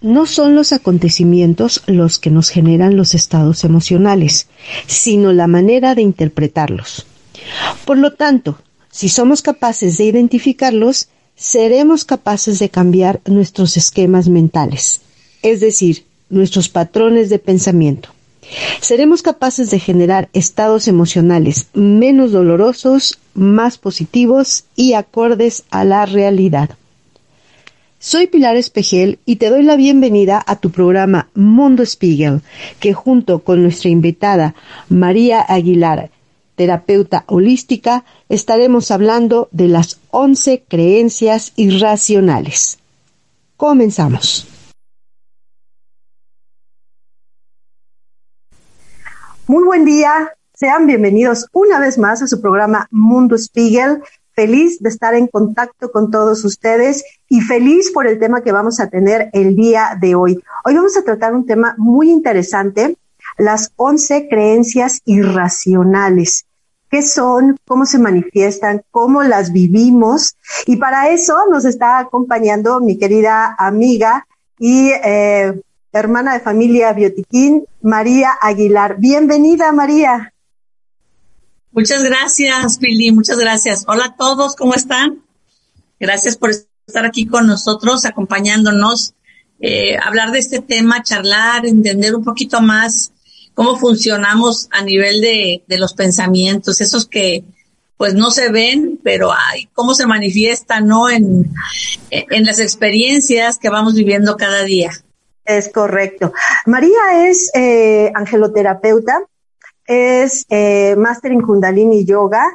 No son los acontecimientos los que nos generan los estados emocionales, sino la manera de interpretarlos. Por lo tanto, si somos capaces de identificarlos, seremos capaces de cambiar nuestros esquemas mentales, es decir, nuestros patrones de pensamiento seremos capaces de generar estados emocionales menos dolorosos, más positivos y acordes a la realidad. Soy Pilar Espejel y te doy la bienvenida a tu programa Mundo Spiegel, que junto con nuestra invitada María Aguilar, terapeuta holística, estaremos hablando de las 11 creencias irracionales. Comenzamos. Muy buen día, sean bienvenidos una vez más a su programa Mundo Spiegel. Feliz de estar en contacto con todos ustedes y feliz por el tema que vamos a tener el día de hoy. Hoy vamos a tratar un tema muy interesante, las 11 creencias irracionales. ¿Qué son? ¿Cómo se manifiestan? ¿Cómo las vivimos? Y para eso nos está acompañando mi querida amiga y eh, hermana de familia Biotiquín, María Aguilar. Bienvenida, María. Muchas gracias, Pili, muchas gracias. Hola a todos, ¿cómo están? Gracias por estar aquí con nosotros, acompañándonos, eh, hablar de este tema, charlar, entender un poquito más cómo funcionamos a nivel de, de los pensamientos, esos que pues no se ven, pero hay cómo se manifiestan, ¿no? En, en las experiencias que vamos viviendo cada día. Es correcto. María es eh, angeloterapeuta, es eh, máster en Kundalini Yoga,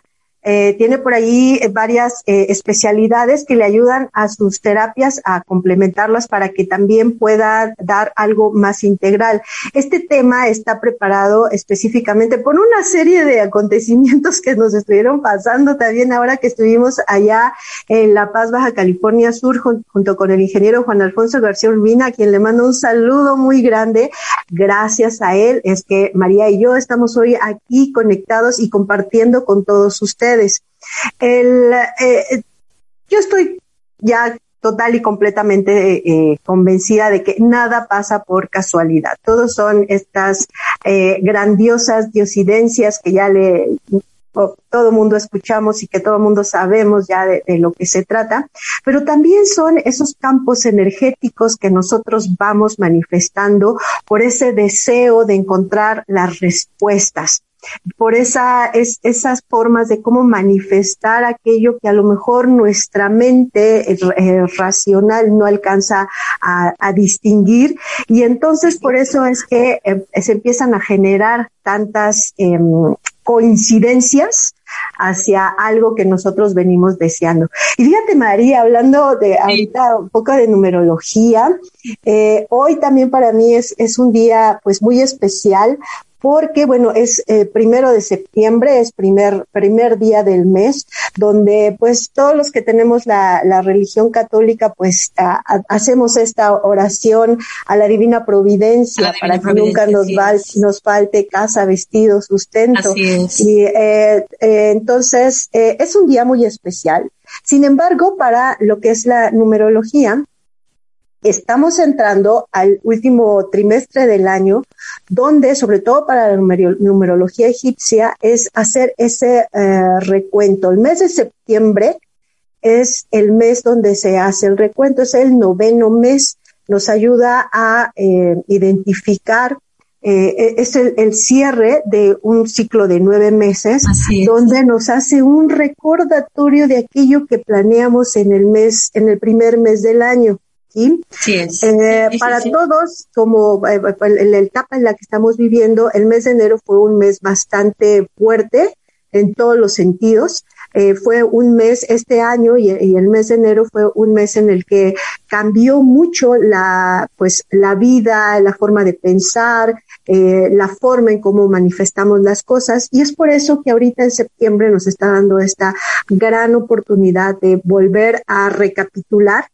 eh, tiene por ahí eh, varias eh, especialidades que le ayudan a sus terapias a complementarlas para que también pueda dar algo más integral. Este tema está preparado específicamente por una serie de acontecimientos que nos estuvieron pasando también ahora que estuvimos allá en La Paz, Baja California Sur, junto con el ingeniero Juan Alfonso García Urbina, a quien le mando un saludo muy grande. Gracias a él es que María y yo estamos hoy aquí conectados y compartiendo con todos ustedes. Eh, yo estoy ya total y completamente eh, convencida de que nada pasa por casualidad. Todos son estas eh, grandiosas diosidencias que ya le todo mundo escuchamos y que todo mundo sabemos ya de, lo que se trata, pero también son esos campos energéticos que nosotros vamos manifestando por ese deseo de encontrar las respuestas por esa, es, esas formas de cómo manifestar aquello que a lo mejor nuestra mente eh, racional no alcanza a, distinguir. Y entonces por eso es que eh, se empiezan a generar tantas em, coincidencias hacia algo que nosotros venimos deseando. Y fíjate, María, hablando de ahorita un poco de numerología, eh, hoy también para mí es, es un día pues muy especial porque bueno, es eh, primero de septiembre, es primer, primer día del mes, donde pues todos los que tenemos la, la religión católica pues hacemos esta oración a la divina providencia para que nunca nos, nos falte casa, vestido, sustento. Y eh, eh, entonces es un día muy especial. Sin embargo, para lo que es la numerología, estamos entrando al último trimestre del año, donde, sobre todo para la numerología egipcia, es hacer ese eh, recuento. El mes de septiembre es el mes donde se hace el recuento, es el noveno mes, nos ayuda a eh, identificar eh, e-, es el, cierre de un ciclo de nueve meses, donde nos hace un recordatorio de aquello que planeamos en el mes, en el primer mes del año. Eh, para todos, como en eh, la etapa en la que estamos viviendo, el mes de enero fue un mes bastante fuerte, en todos los sentidos. Eh, fue un mes este año y, el mes de enero fue un mes en el que cambió mucho la, pues, la vida, la forma de pensar, eh, la forma en cómo manifestamos las cosas. Y es por eso que ahorita en septiembre nos está dando esta gran oportunidad de volver a recapitular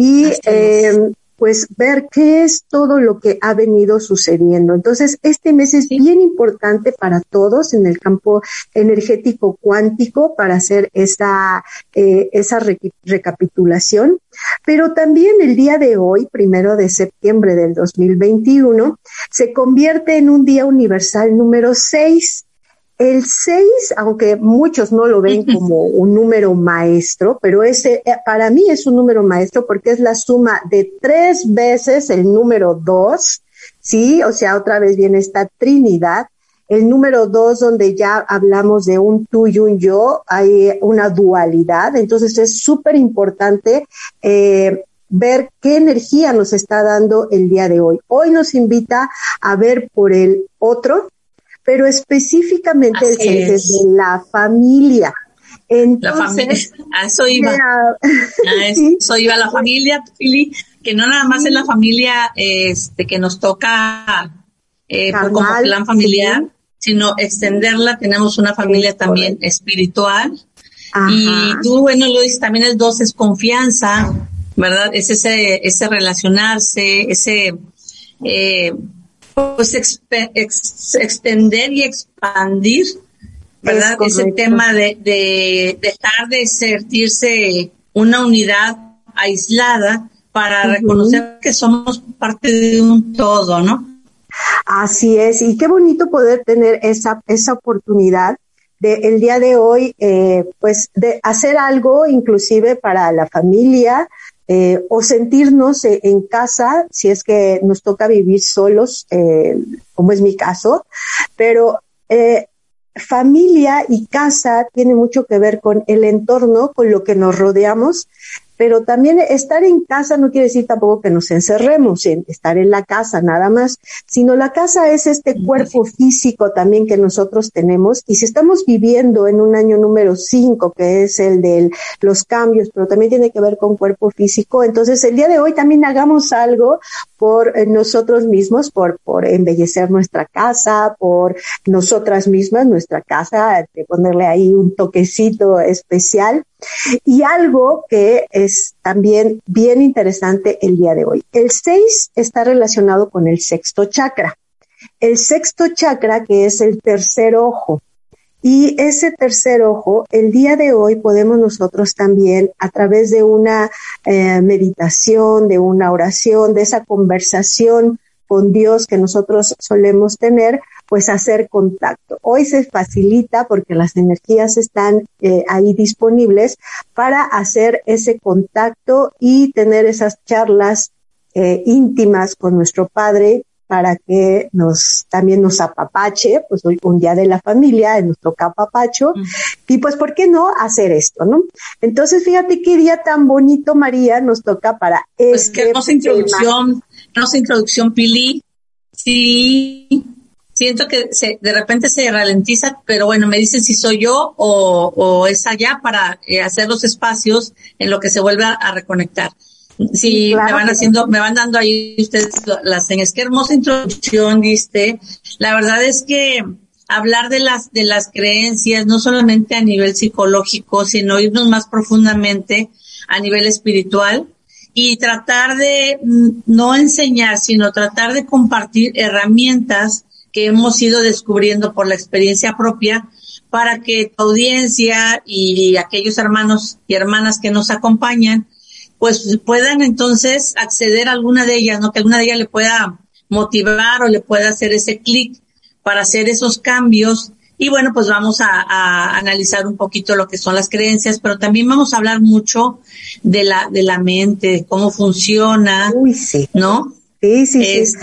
y pues ver qué es todo lo que ha venido sucediendo. Entonces, este mes es bien importante para todos en el campo energético cuántico para hacer esa, eh, esa recapitulación. Pero también el día de hoy, primero de septiembre del 2021, se convierte en un día universal número 6 el 6, aunque muchos no lo ven como un número maestro, pero ese eh, para mí es un número maestro porque es la suma de tres veces el número 2, ¿sí? O sea, otra vez viene esta Trinidad. El número 2, donde ya hablamos de un tú y un yo, hay una dualidad. Entonces es súper importante eh, ver qué energía nos está dando el día de hoy. Hoy nos invita a ver por el otro, pero específicamente el que es de la familia. Entonces, la familia, a eso iba. A eso iba la familia, Fili, que no nada más es la familia este, que nos toca eh, pues, como plan familiar, sino extenderla. Tenemos una familia también espiritual. Y tú, bueno, lo dices, también el dos es confianza, ¿verdad? Es ese, ese relacionarse, ese eh, pues extender y expandir, ¿verdad? Ese tema de, de dejar de sentirse una unidad aislada para reconocer que somos parte de un todo, ¿no? Así es, y qué bonito poder tener esa, esa oportunidad de el día de hoy, eh, pues de hacer algo inclusive para la familia, eh, o sentirnos eh, en casa si es que nos toca vivir solos, eh, como es mi caso, pero familia y casa tiene mucho que ver con el entorno, con lo que nos rodeamos pero también estar en casa no quiere decir tampoco que nos encerremos en estar en la casa nada más, sino la casa es este cuerpo físico también que nosotros tenemos y si estamos viviendo en un año número 5, que es el de los cambios, pero también tiene que ver con cuerpo físico, entonces el día de hoy también hagamos algo por eh, nosotros mismos, por, por embellecer nuestra casa, por nosotras mismas, nuestra casa, de ponerle ahí un toquecito especial. Y algo que es también bien interesante el día de hoy. El 6 está relacionado con el sexto chakra. El sexto chakra, que es el tercer ojo. Y ese tercer ojo, el día de hoy podemos nosotros también, a través de una eh, meditación, de una oración, de esa conversación con Dios que nosotros solemos tener, pues hacer contacto. Hoy se facilita porque las energías están eh, ahí disponibles para hacer ese contacto y tener esas charlas eh, íntimas con nuestro Padre para que nos también nos apapache, pues hoy un día de la familia, en nuestro capapacho, y pues ¿por qué no hacer esto, no? Entonces, fíjate qué día tan bonito, María, nos toca para pues este qué hermosa introducción, hermosa introducción, Pili. Sí, siento que se, de repente se ralentiza, pero bueno, me dicen si soy yo o, o es allá para eh, hacer los espacios en lo que se vuelve a reconectar. Sí, me van haciendo, me van dando ahí ustedes las señas. Qué hermosa introducción diste. La verdad es que hablar de las, de las creencias, no solamente a nivel psicológico, sino irnos más profundamente a nivel espiritual y tratar de mm, no enseñar, sino tratar de compartir herramientas que hemos ido descubriendo por la experiencia propia para que tu audiencia y aquellos hermanos y hermanas que nos acompañan pues puedan entonces acceder a alguna de ellas, ¿no? Que alguna de ellas le pueda motivar o le pueda hacer ese clic para hacer esos cambios. Y bueno, pues vamos a, analizar un poquito lo que son las creencias, pero también vamos a hablar mucho de la, de la mente, de cómo funciona, Uy, sí. ¿no? Sí, sí, sí.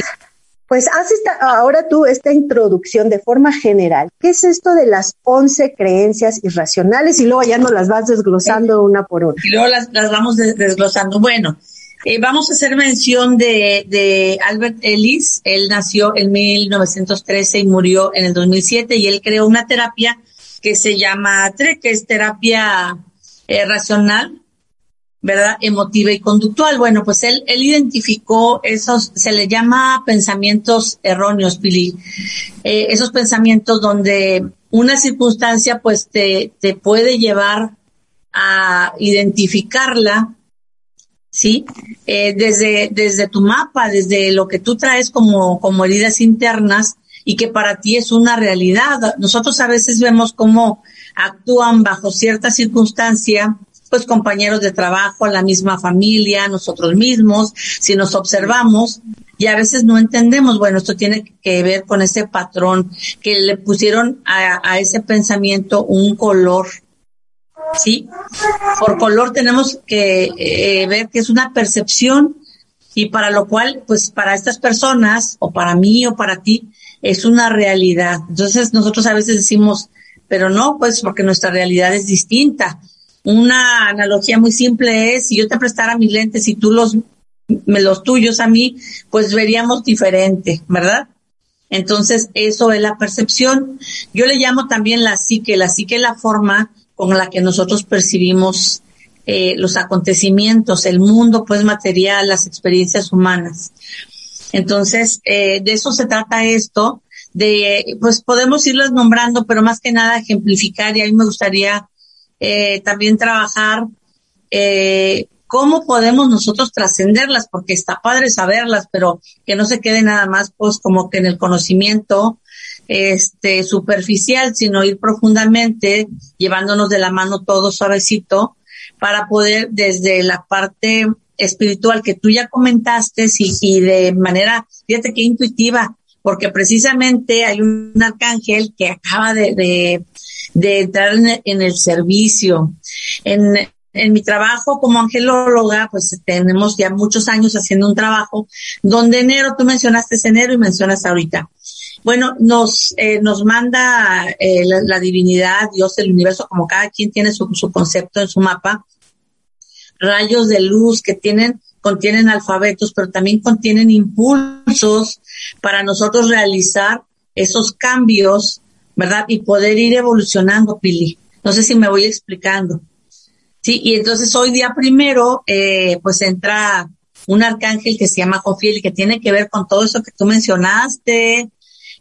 Pues haz esta, ahora tú esta introducción de forma general. ¿Qué es esto de las once creencias irracionales? Y luego ya nos las vas desglosando una por una. Y luego las, las vamos desglosando. Bueno, eh, vamos a hacer mención de, de Albert Ellis. Él nació en 1913 y murió en el 2007 y él creó una terapia que se llama TRE, que es terapia eh, racional, ¿verdad? Emotiva y conductual. Bueno, pues él, él identificó esos, se le llama pensamientos erróneos, Pili. Eh, esos pensamientos donde una circunstancia pues te, te puede llevar a identificarla, ¿sí? Eh, desde, desde tu mapa, desde lo que tú traes como, como heridas internas y que para ti es una realidad. Nosotros a veces vemos cómo actúan bajo cierta circunstancia pues compañeros de trabajo, la misma familia, nosotros mismos, si nos observamos y a veces no entendemos, bueno, esto tiene que ver con ese patrón que le pusieron a, ese pensamiento un color, ¿sí? Por color tenemos que eh, ver que es una percepción y para lo cual, pues para estas personas o para mí o para ti es una realidad. Entonces nosotros a veces decimos, pero no, pues porque nuestra realidad es distinta. Una analogía muy simple es, si yo te prestara mis lentes y tú los, los tuyos a mí, pues veríamos diferente, ¿verdad? Entonces, eso es la percepción. Yo le llamo también la psique. La psique es la forma con la que nosotros percibimos eh, los acontecimientos, el mundo, pues material, las experiencias humanas. Entonces, eh, de eso se trata esto, de, pues podemos irlas nombrando, pero más que nada ejemplificar y a mí me gustaría eh, también trabajar eh, cómo podemos nosotros trascenderlas, porque está padre saberlas, pero que no se quede nada más pues como que en el conocimiento este superficial, sino ir profundamente, llevándonos de la mano todo suavecito, para poder desde la parte espiritual que tú ya comentaste y, y de manera, fíjate qué intuitiva, porque precisamente hay un arcángel que acaba de, de, entrar en el, servicio. En, en mi trabajo como angelóloga, pues tenemos ya muchos años haciendo un trabajo donde enero, tú mencionaste enero y mencionas ahorita. Bueno, nos, eh, nos manda eh, la, divinidad, Dios, el universo, como cada quien tiene su, su concepto en su mapa, rayos de luz que tienen contienen alfabetos, pero también contienen impulsos para nosotros realizar esos cambios, ¿verdad? Y poder ir evolucionando, Pili. No sé si me voy explicando. Sí, y entonces hoy día primero, eh, pues entra un arcángel que se llama Jofiel que tiene que ver con todo eso que tú mencionaste,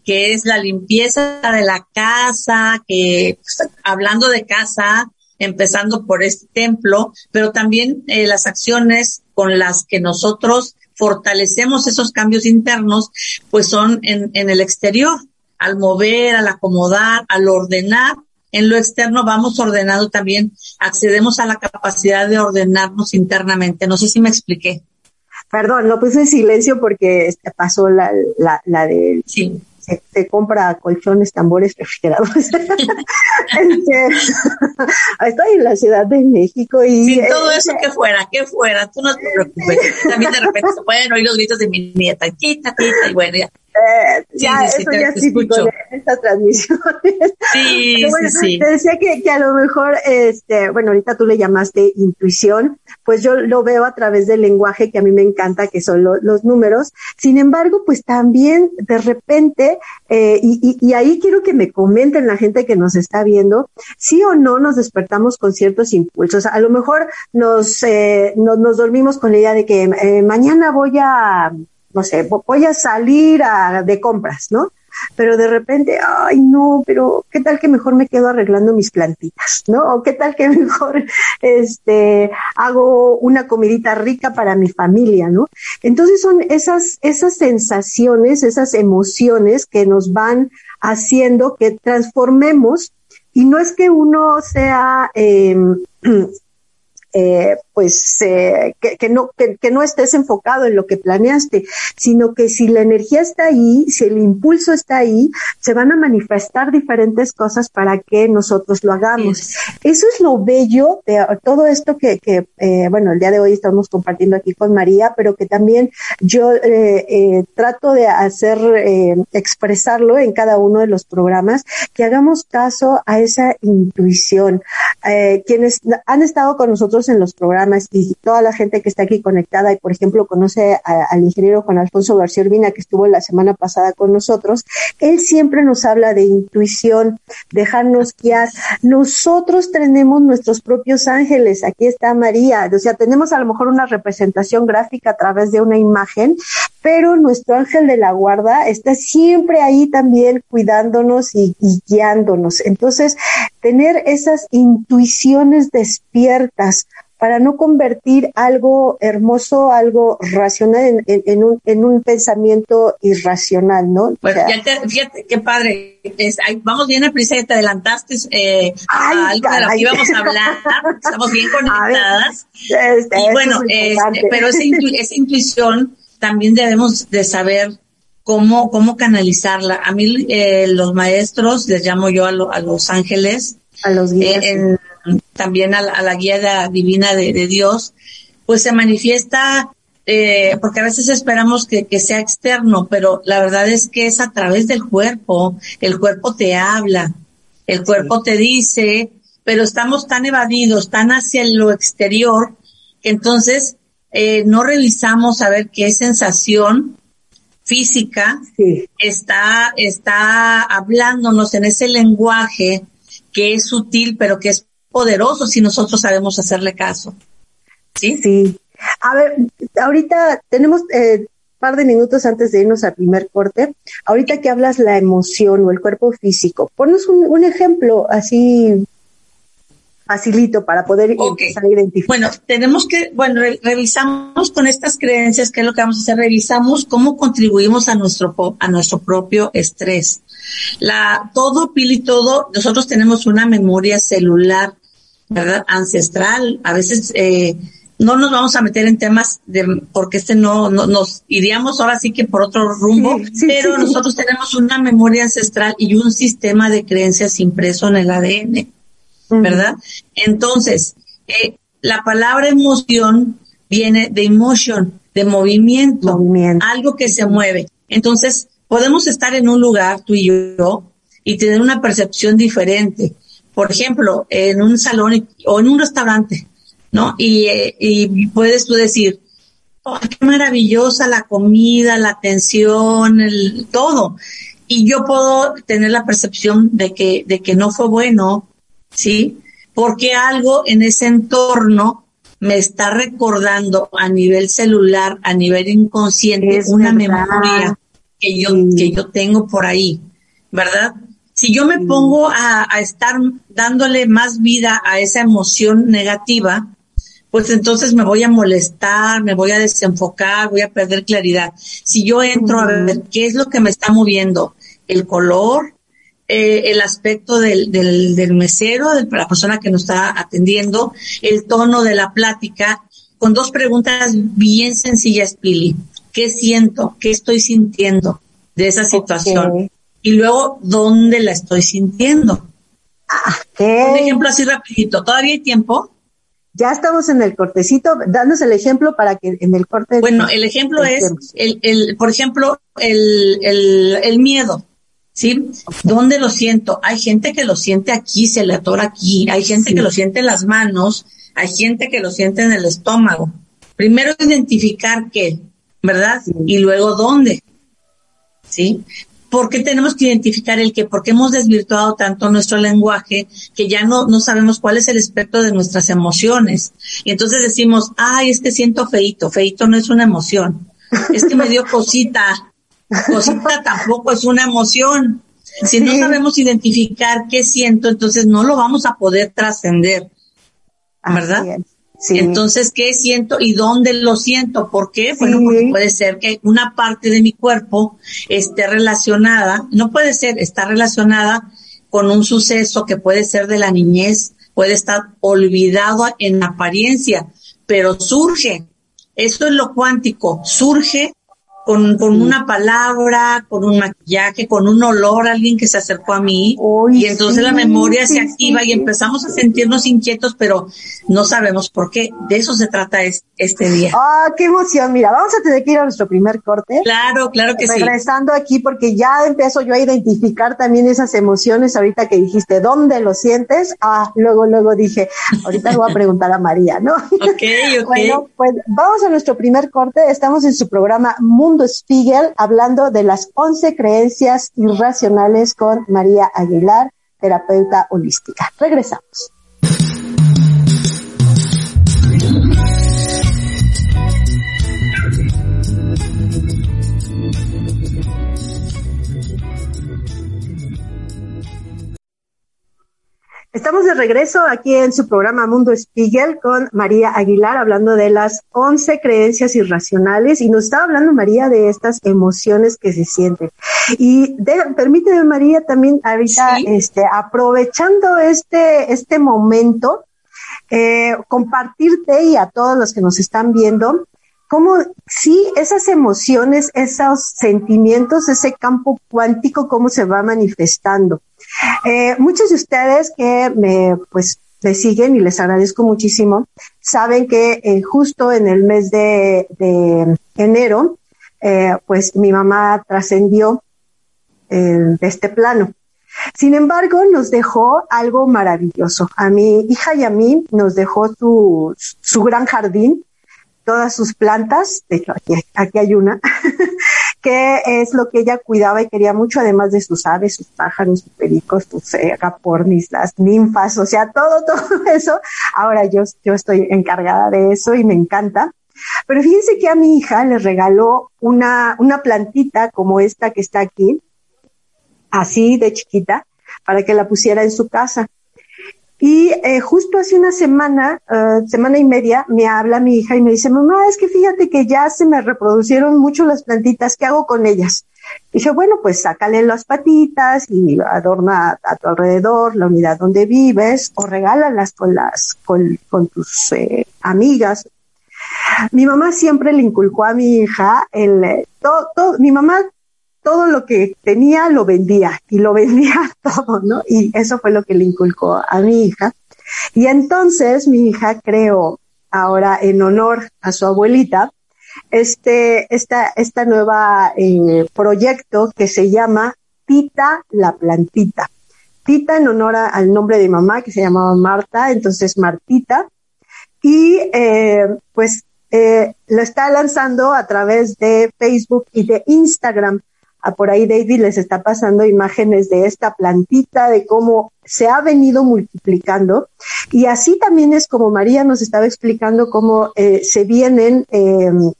que es la limpieza de la casa, que pues, hablando de casa, empezando por este templo, pero también eh, las acciones con las que nosotros fortalecemos esos cambios internos, pues son en, en el exterior, al mover, al acomodar, al ordenar. En lo externo vamos ordenando también, accedemos a la capacidad de ordenarnos internamente. No sé si me expliqué. Perdón, lo puse en silencio porque este, pasó la, la, la de... Sí se, compra colchones, tambores, refrigerados. Este, estoy en la Ciudad de México y... todo eso que fuera, que fuera, tú no te preocupes. También de repente se pueden oír los gritos de mi nieta, quita, quita, y bueno, ya. Eh, ya, eso ya es típico de esta transmisión. Sí, sí, sí. Te decía que, que, a lo mejor, este, bueno, ahorita tú le llamaste intuición, pues yo lo veo a través del lenguaje que a mí me encanta, que son los números. Sin embargo, pues también de repente, eh, y, y, ahí quiero que me comenten la gente que nos está viendo, sí o no nos despertamos con ciertos impulsos. A lo mejor nos, eh, nos, nos dormimos con la idea de que eh, mañana voy a no sé, voy a salir a, de compras, ¿no? Pero de repente, ay, no, pero ¿qué tal que mejor me quedo arreglando mis plantitas, ¿no? O qué tal que mejor, este, hago una comidita rica para mi familia, ¿no? Entonces son esas, esas sensaciones, esas emociones que nos van haciendo que transformemos y no es que uno sea eh, eh, pues eh, que, no que, no estés enfocado en lo que planeaste, sino que si la energía está ahí, si el impulso está ahí, se van a manifestar diferentes cosas para que nosotros lo hagamos. Eso es lo bello de todo esto que, que eh, bueno, el día de hoy estamos compartiendo aquí con María, pero que también yo trato de hacer expresarlo en cada uno de los programas, que hagamos caso a esa intuición. quienes han estado con nosotros en los programas y toda la gente que está aquí conectada y, por ejemplo, conoce al ingeniero Juan Alfonso García Urbina, que estuvo la semana pasada con nosotros, él siempre nos habla de intuición, dejarnos guiar. Nosotros tenemos nuestros propios ángeles. Aquí está María. O sea, tenemos a lo mejor una representación gráfica a través de una imagen, pero nuestro ángel de la guarda está siempre ahí también cuidándonos y, guiándonos. Entonces, tener esas intuiciones despiertas para no convertir algo hermoso, algo racional en, un, en un pensamiento irracional, ¿no? Bueno, fíjate qué padre. vamos bien a prisa, te adelantaste eh, a algo de lo que íbamos a hablar. Estamos bien conectadas. Este, y bueno, este, pero esa, esa intuición también debemos de saber cómo, cómo canalizarla. A mí eh, los maestros, les llamo yo a, los ángeles, a los guías, eh, también a, la guía divina de, Dios, pues se manifiesta, eh, porque a veces esperamos que, que sea externo, pero la verdad es que es a través del cuerpo, el cuerpo te habla, el cuerpo te dice, pero estamos tan evadidos, tan hacia lo exterior, que entonces eh, no revisamos a ver qué sensación física está, está hablándonos en ese lenguaje que es sutil, pero que es poderoso si nosotros sabemos hacerle caso. Sí. Sí. A ver, ahorita tenemos eh, par de minutos antes de irnos al primer corte. Ahorita que hablas la emoción o el cuerpo físico, ponnos un, un ejemplo así facilito para poder empezar a identificar. Bueno, tenemos que, bueno, revisamos con estas creencias, ¿qué es lo que vamos a hacer? Revisamos cómo contribuimos a nuestro, a nuestro propio estrés. La, todo, Pili, todo, nosotros tenemos una memoria celular, ¿verdad? Ancestral. A veces, eh, no nos vamos a meter en temas de, porque este no, no nos iríamos ahora sí que por otro rumbo, pero nosotros tenemos una memoria ancestral y un sistema de creencias impreso en el ADN. ¿Verdad? Entonces, eh, la palabra emoción viene de emotion, de movimiento, algo que se mueve. Entonces, podemos estar en un lugar, tú y yo, y tener una percepción diferente. Por ejemplo, en un salón o en un restaurante, ¿no? Y, eh, y puedes tú decir, oh, qué maravillosa la comida, la atención, el todo. Y yo puedo tener la percepción de que, de que no fue bueno, ¿sí? Porque algo en ese entorno me está recordando a nivel celular, a nivel inconsciente, una memoria que yo, que yo tengo por ahí, ¿verdad? Si yo me pongo a, a, estar dándole más vida a esa emoción negativa, pues entonces me voy a molestar, me voy a desenfocar, voy a perder claridad. Si yo entro a ver qué es lo que me está moviendo, el color, eh, el aspecto del, del, del mesero, de la persona que nos está atendiendo, el tono de la plática, con dos preguntas bien sencillas, Pili. ¿Qué siento? ¿Qué estoy sintiendo de esa situación? Y luego, ¿dónde la estoy sintiendo? Un ejemplo así rapidito. ¿Todavía hay tiempo? Ya estamos en el cortecito, danos el ejemplo para que en el corte. Bueno, el ejemplo es, el, el, por ejemplo, el, el, el miedo. ¿Sí? ¿Dónde lo siento? Hay gente que lo siente aquí, se le atora aquí, hay gente que lo siente en las manos, hay gente que lo siente en el estómago. Primero identificar qué, ¿verdad? Y luego dónde, ¿sí? ¿Por qué tenemos que identificar el qué? Porque hemos desvirtuado tanto nuestro lenguaje que ya no, no sabemos cuál es el espectro de nuestras emociones. Y entonces decimos, ay, es que siento feito. Feito no es una emoción. Es que me dio cosita. Cosita tampoco es una emoción. Si no sabemos identificar qué siento, entonces no lo vamos a poder trascender. ¿Verdad? Entonces, ¿qué siento y dónde lo siento? ¿Por qué? Bueno, porque puede ser que una parte de mi cuerpo esté relacionada, no puede ser, está relacionada con un suceso que puede ser de la niñez, puede estar olvidado en apariencia, pero surge. Esto es lo cuántico, surge con, con una palabra, con un maquillaje, con un olor, alguien que se acercó a mí. y entonces la memoria se activa y empezamos a sentirnos inquietos, pero no sabemos por qué. De eso se trata este día. Ah, qué emoción. Mira, vamos a tener que ir a nuestro primer corte. Claro, claro que sí. Regresando aquí, porque ya empiezo yo a identificar también esas emociones ahorita que dijiste, ¿dónde lo sientes? Ah, luego, luego dije, ahorita le voy a preguntar a María, ¿no? Ok, ok. bueno, pues vamos a nuestro primer corte. Estamos en su programa Mundo Spiegel hablando de las 11 creencias irracionales con María Aguilar, terapeuta holística. Regresamos. Estamos de regreso aquí en su programa Mundo Spiegel con María Aguilar hablando de las 11 creencias irracionales y nos estaba hablando María de estas emociones que se sienten. Y permíteme María también ahorita este, aprovechando este, este momento, eh, compartirte y a todos los que nos están viendo cómo sí, esas emociones, esos sentimientos, ese campo cuántico, cómo se va manifestando. Eh, muchos de ustedes que me, pues, me siguen y les agradezco muchísimo, saben que eh, justo en el mes de, enero, eh, pues mi mamá trascendió de este plano. Sin embargo, nos dejó algo maravilloso. A mi hija y a mí nos dejó su, su gran jardín, todas sus plantas, de hecho aquí, aquí hay una, que es lo que ella cuidaba y quería mucho, además de sus aves, sus pájaros, sus pericos, sus eh, las ninfas, o sea, todo, todo eso. Ahora yo, yo estoy encargada de eso y me encanta. Pero fíjense que a mi hija le regaló una, una plantita como esta que está aquí, así de chiquita, para que la pusiera en su casa. Y eh, justo hace una semana, uh, semana y media, me habla mi hija y me dice, mamá, es que fíjate que ya se me reproducieron mucho las plantitas, ¿qué hago con ellas? Y dije, bueno, pues sácale las patitas y adorna a tu alrededor la unidad donde vives o regálalas con las, con, con tus eh, amigas. Mi mamá siempre le inculcó a mi hija el, eh, todo, todo, mi mamá todo lo que tenía lo vendía y lo vendía todo, ¿no? Y eso fue lo que le inculcó a mi hija. Y entonces mi hija creó ahora en honor a su abuelita este, esta, esta nueva eh, proyecto que se llama Tita la plantita. Tita en honor al nombre de mamá que se llamaba Marta, entonces Martita. Y eh, pues eh, lo está lanzando a través de Facebook y de Instagram por ahí David les está pasando imágenes de esta plantita, de cómo se ha venido multiplicando. Y así también es como María nos estaba explicando cómo eh, se vienen em,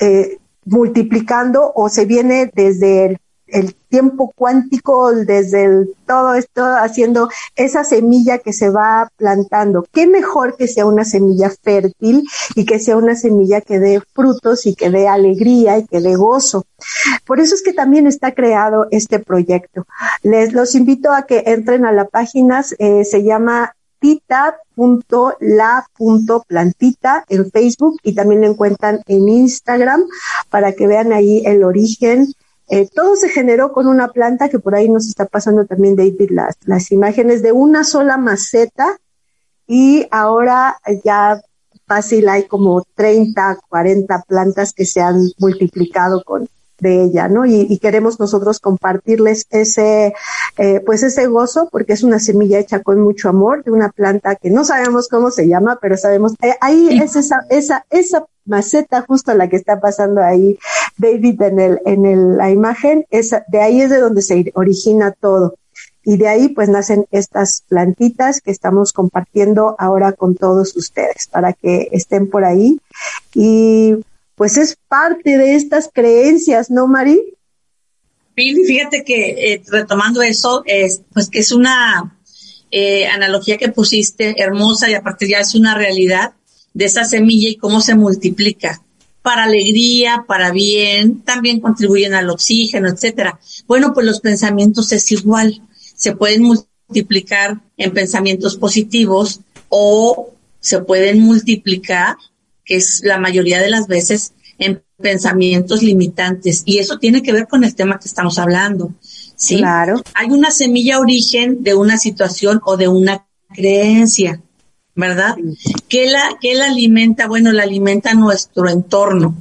eh, multiplicando o se viene desde el el tiempo cuántico, desde el, todo esto, haciendo esa semilla que se va plantando. Qué mejor que sea una semilla fértil y que sea una semilla que dé frutos y que dé alegría y que dé gozo. Por eso es que también está creado este proyecto. Les los invito a que entren a la página, eh, se llama tita.la.plantita en Facebook y también lo encuentran en Instagram para que vean ahí el origen eh, todo se generó con una planta que por ahí nos está pasando también David las, las imágenes de una sola maceta y ahora ya fácil hay como 30, 40 plantas que se han multiplicado con, de ella, ¿no? Y, queremos nosotros compartirles ese, eh, pues ese gozo, porque es una semilla hecha con mucho amor de una planta que no sabemos cómo se llama, pero sabemos, eh, ahí es esa, esa, esa maceta justo la que está pasando ahí, David, en el, en el, la imagen, esa, de ahí es de donde se origina todo. Y de ahí pues nacen estas plantitas que estamos compartiendo ahora con todos ustedes para que estén por ahí. Y pues es parte de estas creencias, ¿no, Mari? fíjate que eh, retomando eso, es, pues que es una eh, analogía que pusiste hermosa y aparte ya es una realidad de esa semilla y cómo se multiplica para alegría, para bien, también contribuyen al oxígeno, etcétera. Bueno, pues los pensamientos es igual, se pueden multiplicar en pensamientos positivos o se pueden multiplicar que es la mayoría de las veces en pensamientos limitantes y eso tiene que ver con el tema que estamos hablando. ¿sí? Claro. Hay una semilla origen de una situación o de una creencia, ¿verdad? ¿Qué la, qué la alimenta? Bueno, la alimenta nuestro entorno,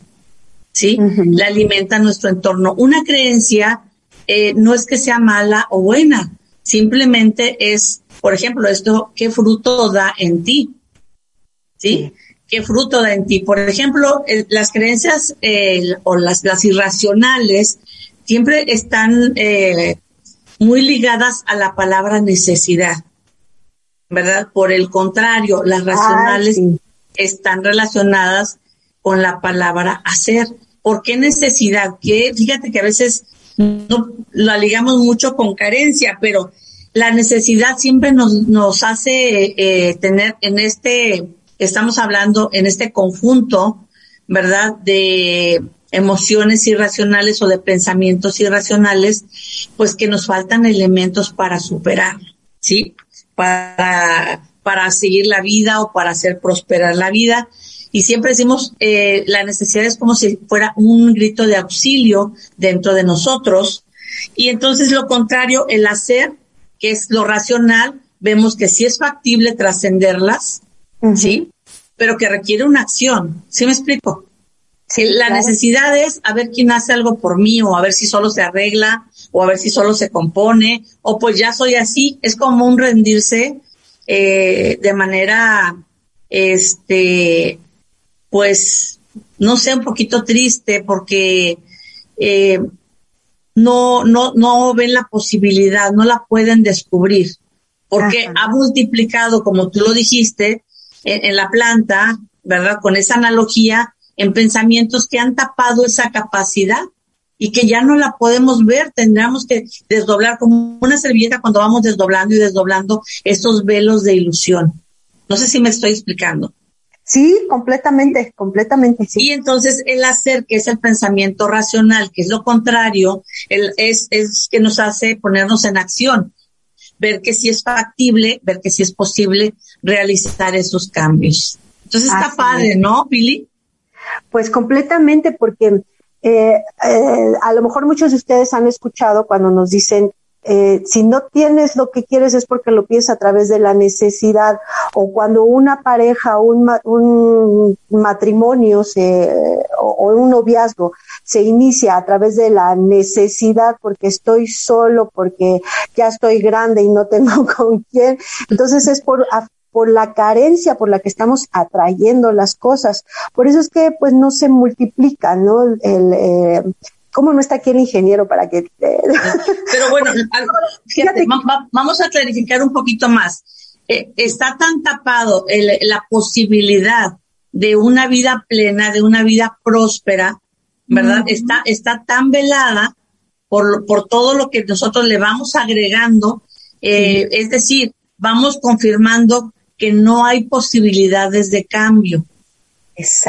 ¿sí? La alimenta nuestro entorno. Una creencia eh, no es que sea mala o buena, simplemente es, por ejemplo, esto, ¿qué fruto da en ti? ¿Sí? ¿Qué fruto da en ti? Por ejemplo, las creencias eh, o las, las irracionales siempre están eh, muy ligadas a la palabra necesidad, ¿verdad? Por el contrario, las racionales están relacionadas con la palabra hacer. ¿Por qué necesidad? Que fíjate que a veces no la ligamos mucho con carencia, pero la necesidad siempre nos, nos hace eh, tener en este, estamos hablando en este conjunto, ¿verdad? De emociones irracionales o de pensamientos irracionales, pues que nos faltan elementos para superar, ¿sí? Para, para seguir la vida o para hacer prosperar la vida. Y siempre decimos, eh, la necesidad es como si fuera un grito de auxilio dentro de nosotros. Y entonces lo contrario, el hacer, que es lo racional, vemos que sí es factible trascenderlas, ¿sí? Pero que requiere una acción. ¿Sí me explico? La necesidad es a ver quién hace algo por mí o a ver si solo se arregla o a ver si solo se compone o pues ya soy así. Es como un rendirse eh, de manera, este, pues, no sé, un poquito triste porque eh, no, no, no ven la posibilidad, no la pueden descubrir porque ha multiplicado, como tú lo dijiste, en la planta, ¿verdad? Con esa analogía, en pensamientos que han tapado esa capacidad y que ya no la podemos ver, tendríamos que desdoblar como una servilleta cuando vamos desdoblando y desdoblando estos velos de ilusión. No sé si me estoy explicando. Sí, completamente, completamente, sí. Y entonces el hacer, que es el pensamiento racional, que es lo contrario, el, es, es que nos hace ponernos en acción, ver que sí es factible, ver que sí es posible realizar esos cambios. Entonces está padre, ¿no, Billy? Pues completamente, porque eh, eh, a lo mejor muchos de ustedes han escuchado cuando nos dicen, eh, si no tienes lo que quieres es porque lo pides a través de la necesidad, o cuando una pareja, un, un matrimonio se, o, o, un noviazgo se inicia a través de la necesidad porque estoy solo, porque ya estoy grande y no tengo con quién, entonces es por por la carencia por la que estamos atrayendo las cosas. Por eso es que pues no se multiplica, ¿no? El, eh, ¿Cómo no está aquí el ingeniero para que... Pero bueno, fíjate, vamos a clarificar un poquito más. Eh, está tan tapado el, la posibilidad de una vida plena, de una vida próspera, ¿verdad? Está, está tan velada por, por todo lo que nosotros le vamos agregando, eh, es decir, vamos confirmando que no hay posibilidades de cambio,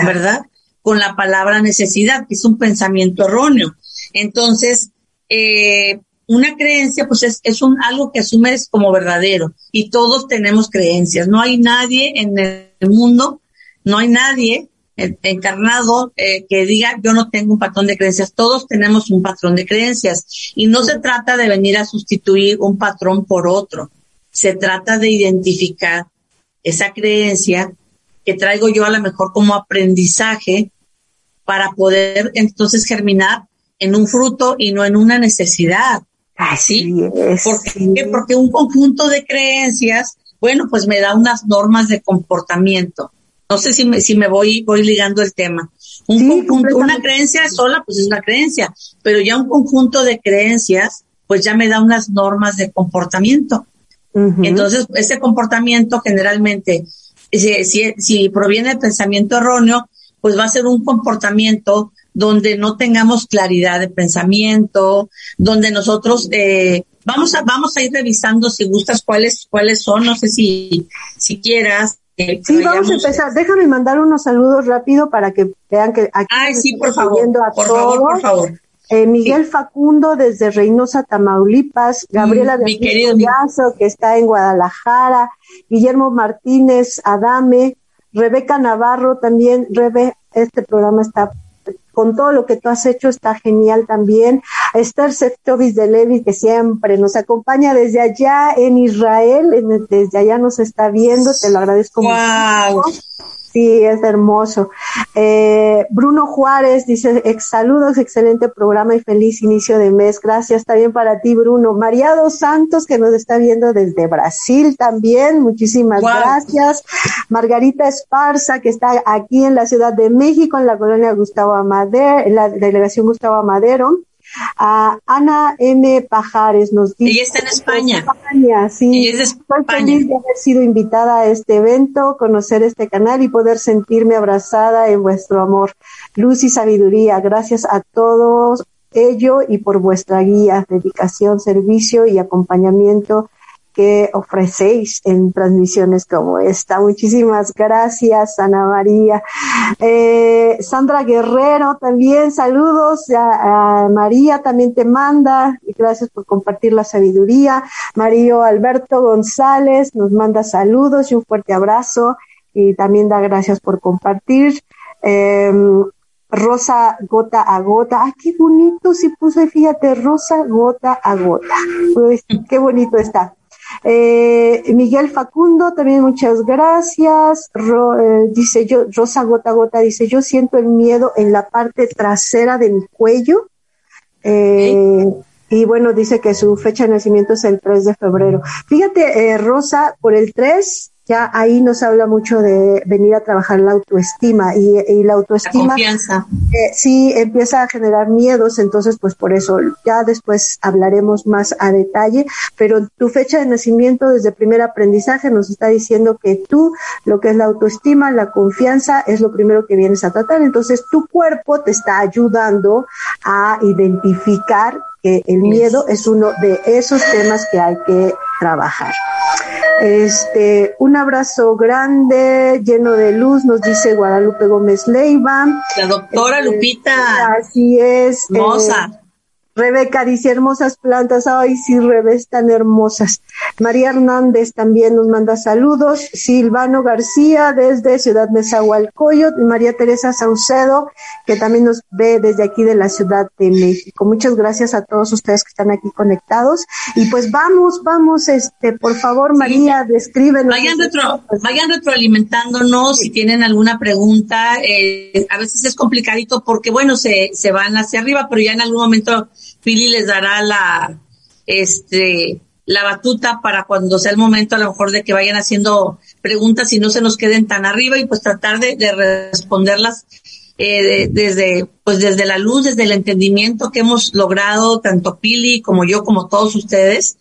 ¿verdad? Con la palabra necesidad, que es un pensamiento erróneo. Entonces, eh, una creencia, pues es, es un, algo que asumes como verdadero y todos tenemos creencias. No hay nadie en el mundo, no hay nadie encarnado eh, que diga yo no tengo un patrón de creencias. Todos tenemos un patrón de creencias y no se trata de venir a sustituir un patrón por otro. Se trata de identificar esa creencia que traigo yo a lo mejor como aprendizaje para poder entonces germinar en un fruto y no en una necesidad. Así es. Porque, porque un conjunto de creencias, bueno, pues me da unas normas de comportamiento. No sé si me, si me voy, voy ligando el tema. Un conjunto, una creencia sola, pues es una creencia, pero ya un conjunto de creencias, pues ya me da unas normas de comportamiento. Entonces, ese comportamiento generalmente, si, si, si, proviene del pensamiento erróneo, pues va a ser un comportamiento donde no tengamos claridad de pensamiento, donde nosotros eh, vamos a vamos a ir revisando si gustas cuáles cuáles son, no sé si si quieras. Eh, sí, vamos a empezar. Déjame mandar unos saludos rápido para que vean que aquí Ay, sí, por favor, por favor, por favor. Eh, Miguel Facundo desde Reynosa, Tamaulipas, Gabriela mm, de que está en Guadalajara, Guillermo Martínez, Adame, Rebeca Navarro también, Rebe, este programa está con todo lo que tú has hecho está genial también. Esther Seftovis de Levi, que siempre nos acompaña desde allá en Israel, desde allá nos está viendo, te lo agradezco wow. mucho. Sí, es hermoso. Eh, Bruno Juárez dice, ex saludos, excelente programa y feliz inicio de mes. Gracias también para ti, Bruno. María dos Santos, que nos está viendo desde Brasil también. Muchísimas gracias. Margarita Esparza, que está aquí en la Ciudad de México, en la colonia Gustavo Amadero, en la delegación Gustavo Amadero. A Ana M. Pajares nos dice. Ella está en España. España sí. Ella es de España. Estoy feliz de haber sido invitada a este evento, conocer este canal y poder sentirme abrazada en vuestro amor. Luz y sabiduría. Gracias a todos ello y por vuestra guía, dedicación, servicio y acompañamiento que ofrecéis en transmisiones como esta. Muchísimas gracias, Ana María. Eh, Sandra Guerrero también, saludos. A, María también te manda. Gracias por compartir la sabiduría. Mario Alberto González nos manda saludos y un fuerte abrazo. Y también da gracias por compartir. Em, Rosa gota a gota. ¡Ay, qué bonito! Si puse, fíjate, Rosa gota a gota. Qué bonito está. Eh, Miguel Facundo, también muchas gracias. Eh, dice yo, Rosa Gota Gota dice, yo siento el miedo en la parte trasera de mi cuello. Eh, y bueno, dice que su fecha de nacimiento es el 3 de febrero. Fíjate, Rosa, por el 3 ya ahí nos habla mucho de venir a trabajar la autoestima y, la autoestima. La confianza. Eh, sí, empieza a generar miedos, entonces pues por eso ya después hablaremos más a detalle, pero tu fecha de nacimiento desde primer aprendizaje nos está diciendo que tú, lo que es la autoestima, la confianza, es lo primero que vienes a tratar, entonces tu cuerpo te está ayudando a identificar que el miedo es uno de esos temas que hay que trabajar. Este, un abrazo grande, lleno de luz, nos dice Guadalupe Gómez Leiva. La doctora este, Lupita. Así es. Hermosa. Eh, Rebeca dice hermosas plantas, ay sí, Rebes tan hermosas. María Hernández también nos manda saludos. Silvano García desde Ciudad de Zahualcoyot. María Teresa Saucedo, que también nos ve desde aquí de la Ciudad de México. Muchas gracias a todos ustedes que están aquí conectados. Y pues vamos, vamos, este, por favor, María, descríbenos. Vayan, retro, vayan retroalimentándonos si tienen alguna pregunta. Eh, a veces es complicadito porque, bueno, se, se van hacia arriba, pero ya en algún momento Pili les dará la, este, la batuta para cuando sea el momento a lo mejor de que vayan haciendo preguntas y no se nos queden tan arriba y pues tratar de, responderlas eh, desde pues desde la luz, desde el entendimiento que hemos logrado tanto Pili como yo como todos ustedes.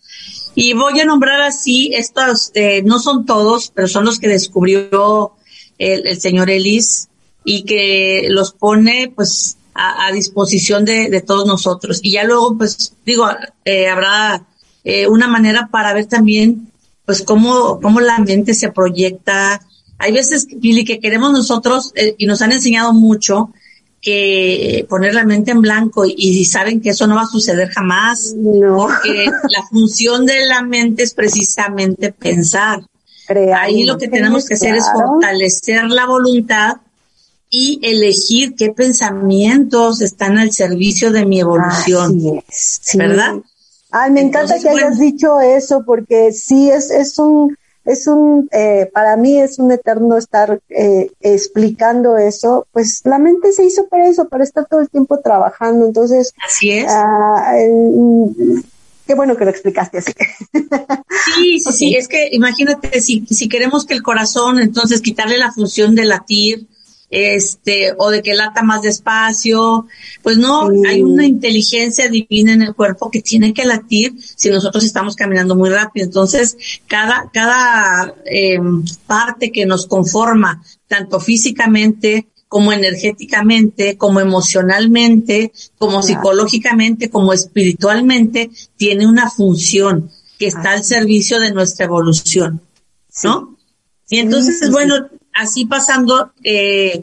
Y voy a nombrar así estos, eh, no son todos, pero son los que descubrió el, el señor Ellis y que los pone pues a, disposición de, todos nosotros. Y ya luego, pues digo, eh, habrá eh, una manera para ver también, pues cómo, cómo la mente se proyecta. Hay veces, Pili, que queremos nosotros, eh, y nos han enseñado mucho, que poner la mente en blanco y, saben que eso no va a suceder jamás, porque la función de la mente es precisamente pensar. Ahí lo que tenemos que hacer es fortalecer la voluntad y elegir qué pensamientos están al servicio de mi evolución. ¿Verdad? Ay, me encanta que hayas dicho eso porque sí es, es un, es un, eh, para mí es un eterno estar eh, explicando eso, pues la mente se hizo para eso, para estar todo el tiempo trabajando, entonces. Así es. Ah, qué bueno que lo explicaste así. Sí, sí, sí, es que imagínate, si, si queremos que el corazón, entonces quitarle la función de latir, este, o de que lata más despacio. Pues no, hay una inteligencia divina en el cuerpo que tiene que latir si nosotros estamos caminando muy rápido. Entonces, cada, cada eh, parte que nos conforma, tanto físicamente, como energéticamente, como emocionalmente, como psicológicamente, como espiritualmente, tiene una función que está al servicio de nuestra evolución, ¿no? Y entonces, bueno, así pasando, eh,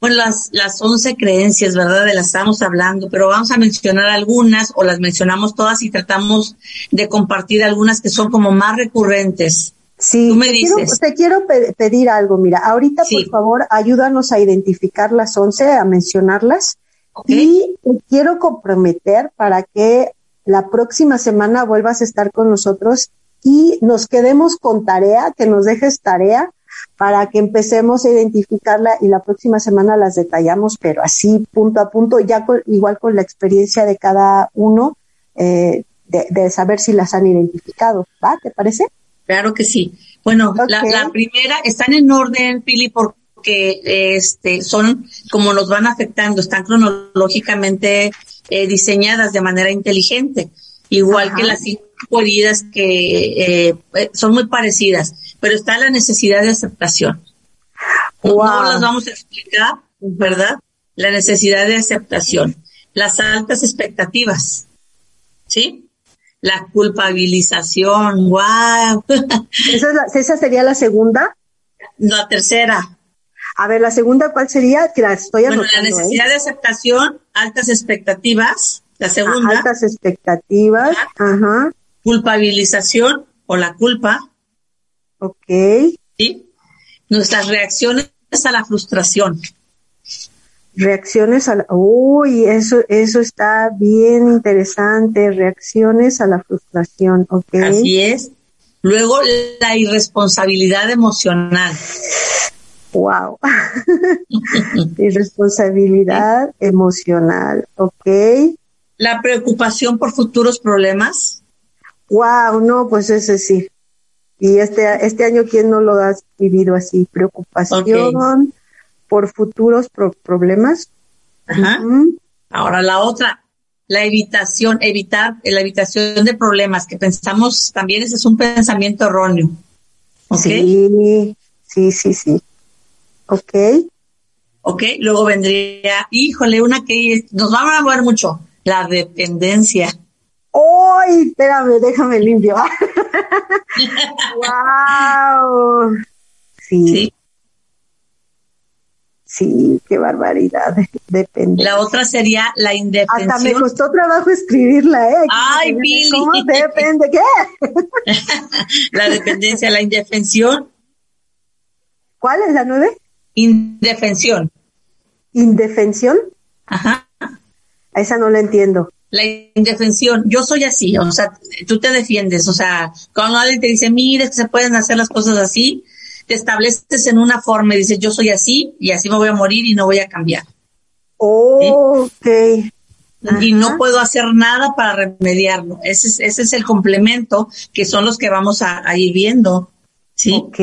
bueno, las, las once creencias, ¿verdad? De las estamos hablando, pero vamos a mencionar algunas o las mencionamos todas y tratamos de compartir algunas que son como más recurrentes. Sí, me te, dices. Quiero, te quiero pedir algo, mira, ahorita por favor ayúdanos a identificar las once, a mencionarlas Y te quiero comprometer para que la próxima semana vuelvas a estar con nosotros y nos quedemos con tarea, que nos dejes tarea para que empecemos a identificarla y la próxima semana las detallamos, pero así punto a punto, ya igual con la experiencia de cada uno, eh, de, saber si las han identificado. ¿Va? ¿Te parece? Claro que sí. Bueno, la, primera, están en orden, Pili, porque este, son como nos van afectando, están cronológicamente eh, diseñadas de manera inteligente, igual que las cinco heridas que eh, son muy parecidas pero está la necesidad de aceptación. No las vamos a explicar, ¿verdad? La necesidad de aceptación. Las altas expectativas, ¿sí? La culpabilización, wow. ¿Esa, sería la segunda? La tercera. A ver, la segunda, ¿cuál sería? Que la estoy bueno, la ¿eh? necesidad de aceptación, altas expectativas, la segunda. altas expectativas, ajá. Culpabilización o la culpa, Ok. ¿Sí? Nuestras reacciones a la frustración. Reacciones a la... Uy, eso, eso está bien interesante. Reacciones a la frustración, ok. Así es. Luego, la irresponsabilidad emocional. Wow. irresponsabilidad emocional, ok. La preocupación por futuros problemas. Wow, no, pues ese sí. Y este, este año, ¿quién no lo ha vivido así? Preocupación por futuros problemas. Ajá. Ahora la otra, la evitación, evitar la evitación de problemas, que pensamos también ese es un pensamiento erróneo. Sí, sí, sí, sí. Ok. Ok, luego vendría, híjole, una que nos va a mover mucho, la dependencia. ¡Ay! Espérame, déjame limpio. ¡Wow! Sí. sí. qué barbaridad. Depende. La otra sería la indefensión. Hasta me costó trabajo escribirla, ¿eh? Ay, Billy. ¿Cómo depende? ¿Qué? la dependencia, la indefensión. ¿Cuál es la nueve? Indefensión. ¿Indefensión? Ajá. A esa no la entiendo la indefensión, yo soy así, o sea, tú te defiendes, o sea, cuando alguien te dice, mire, que se pueden hacer las cosas así, te estableces en una forma y dices, yo soy así y así me voy a morir y no voy a cambiar. ok. Y no puedo hacer nada para remediarlo. Ese es, ese es el complemento que son los que vamos a, ir viendo. ¿sí? Ok.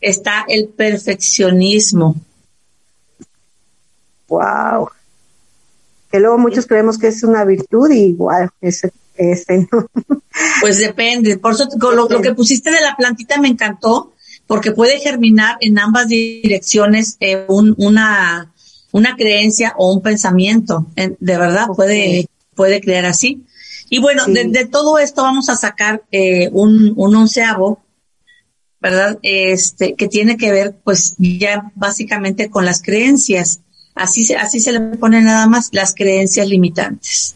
Está el perfeccionismo. Wow que luego muchos creemos que es una virtud y igual es este no. Pues depende, por eso lo, que pusiste de la plantita me encantó porque puede germinar en ambas direcciones eh, una una creencia o un pensamiento, de verdad puede puede crear así. Y bueno, de, todo esto vamos a sacar eh, un, un onceavo, ¿verdad? Este, que tiene que ver pues ya básicamente con las creencias. Así se, así se le pone nada más las creencias limitantes.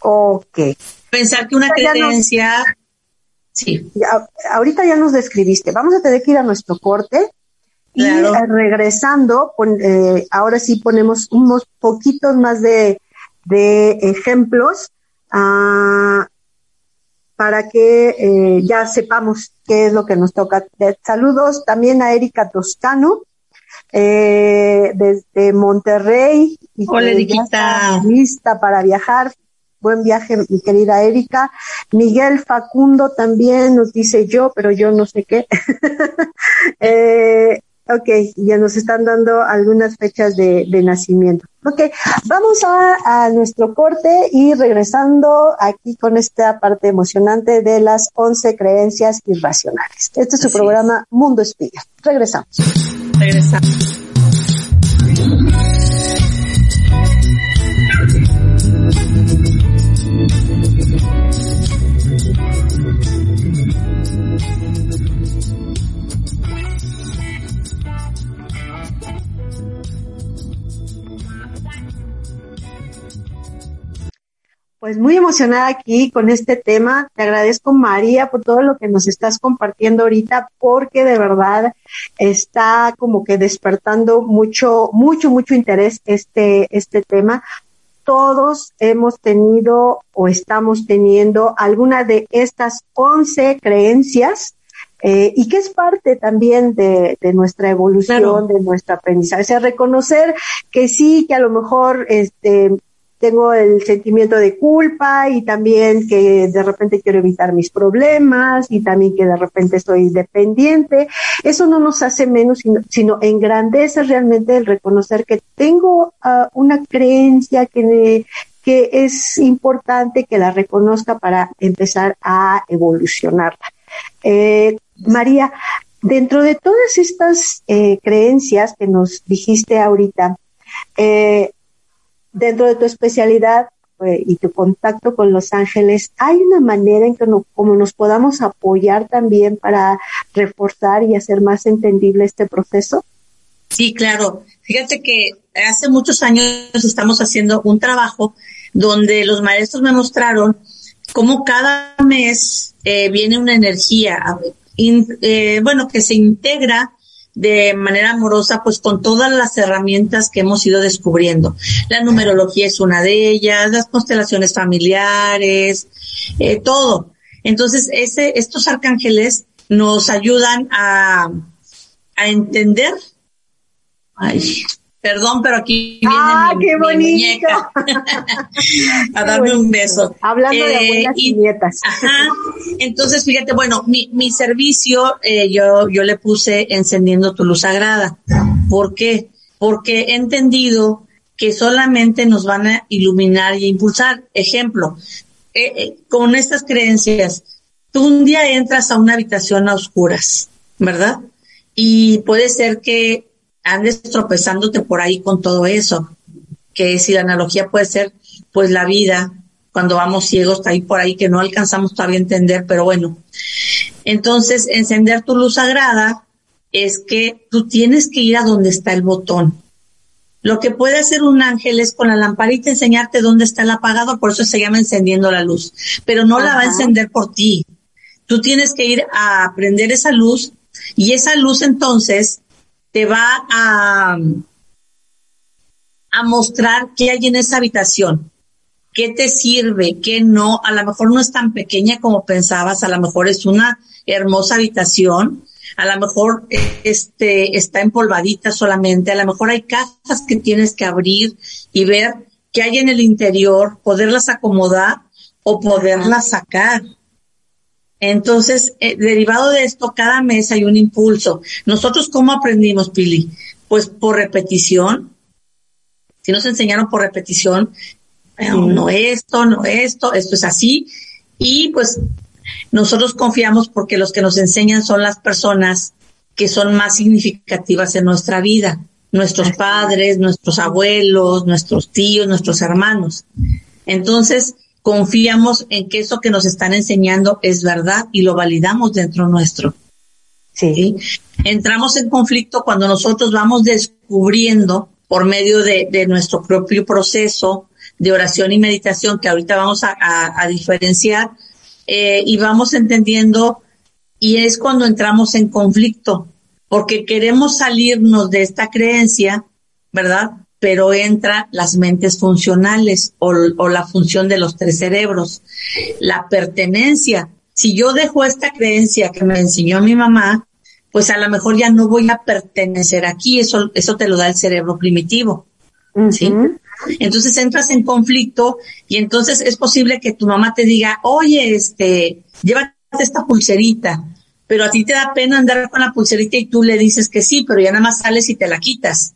Ok. Pensar que una creencia... sí. ahorita ya nos describiste. Vamos a tener que ir a nuestro corte. Y eh, regresando, eh, ahora sí ponemos unos poquitos más de, ejemplos ah, para que eh, ya sepamos qué es lo que nos toca. Saludos también a Erika Toscano, eh, desde Monterrey. Y Hola, lista para viajar. Buen viaje, mi querida Erika. Miguel Facundo también nos dice yo, pero yo no sé qué. eh, ok, ya nos están dando algunas fechas de, nacimiento. Ok, vamos a, a, nuestro corte y regresando aquí con esta parte emocionante de las 11 creencias irracionales. Este es su programa Mundo Espía. Regresamos. Regresamos. Pues muy emocionada aquí con este tema. Te agradezco, María, por todo lo que nos estás compartiendo ahorita, porque de verdad está como que despertando mucho, mucho, mucho interés este, este tema. Todos hemos tenido o estamos teniendo alguna de estas once creencias eh, y que es parte también de, nuestra evolución, de nuestra aprendizaje. O sea, reconocer que sí, que a lo mejor este, tengo el sentimiento de culpa y también que de repente quiero evitar mis problemas y también que de repente estoy dependiente. Eso no nos hace menos, sino, engrandece realmente el reconocer que tengo ah, una creencia que, que es importante que la reconozca para empezar a evolucionarla. Eh, María, dentro de todas estas eh, creencias que nos dijiste ahorita, eh, dentro de tu especialidad eh, y tu contacto con los ángeles, ¿hay una manera en que como nos podamos apoyar también para reforzar y hacer más entendible este proceso? Sí, claro. Fíjate que hace muchos años estamos haciendo un trabajo donde los maestros me mostraron cómo cada mes eh, viene una energía, eh, bueno, que se integra de manera amorosa, pues con todas las herramientas que hemos ido descubriendo. La numerología es una de ellas, las constelaciones familiares, eh, todo. Entonces, ese, estos arcángeles nos ayudan a, a entender. Ay, Perdón, pero aquí viene ah, qué bonito. a darme un beso. Hablando de abuelas eh, y, nietas. Ajá. Entonces, fíjate, bueno, mi, mi servicio eh, yo, yo le puse encendiendo tu luz sagrada. ¿Por qué? Porque he entendido que solamente nos van a iluminar y impulsar. Ejemplo, eh, con estas creencias, tú un día entras a una habitación a oscuras, ¿verdad? Y puede ser que andes tropezándote por ahí con todo eso. Que si la analogía puede ser, pues la vida, cuando vamos ciegos, está ahí por ahí que no alcanzamos todavía a entender, pero bueno. Entonces, encender tu luz sagrada es que tú tienes que ir a donde está el botón. Lo que puede hacer un ángel es con la lamparita enseñarte dónde está el apagador, por eso se llama encendiendo la luz, pero no la va a encender por ti. Tú tienes que ir a prender esa luz y esa luz entonces te va a, a mostrar qué hay en esa habitación, qué te sirve, qué no. A lo mejor no es tan pequeña como pensabas, a lo mejor es una hermosa habitación, a lo mejor este está empolvadita solamente, a lo mejor hay cajas que tienes que abrir y ver qué hay en el interior, poderlas acomodar o poderlas sacar. Entonces, eh, derivado de esto, cada mes hay un impulso. Nosotros, ¿cómo aprendimos, Pili? Pues por repetición. Si nos enseñaron por repetición, no esto, no esto, esto es así. Y pues nosotros confiamos porque los que nos enseñan son las personas que son más significativas en nuestra vida. Nuestros padres, nuestros abuelos, nuestros tíos, nuestros hermanos. Entonces, confiamos en que eso que nos están enseñando es verdad y lo validamos dentro nuestro. Sí. Entramos en conflicto cuando nosotros vamos descubriendo por medio de, nuestro propio proceso de oración y meditación que ahorita vamos a, diferenciar eh, y vamos entendiendo y es cuando entramos en conflicto porque queremos salirnos de esta creencia, ¿verdad? Pero entra las mentes funcionales o, la función de los tres cerebros. La pertenencia. Si yo dejo esta creencia que me enseñó mi mamá, pues a lo mejor ya no voy a pertenecer aquí, eso, eso te lo da el cerebro primitivo. ¿Sí? Entonces entras en conflicto y entonces es posible que tu mamá te diga, oye, este, llévate esta pulserita, pero a ti te da pena andar con la pulserita y tú le dices que sí, pero ya nada más sales y te la quitas.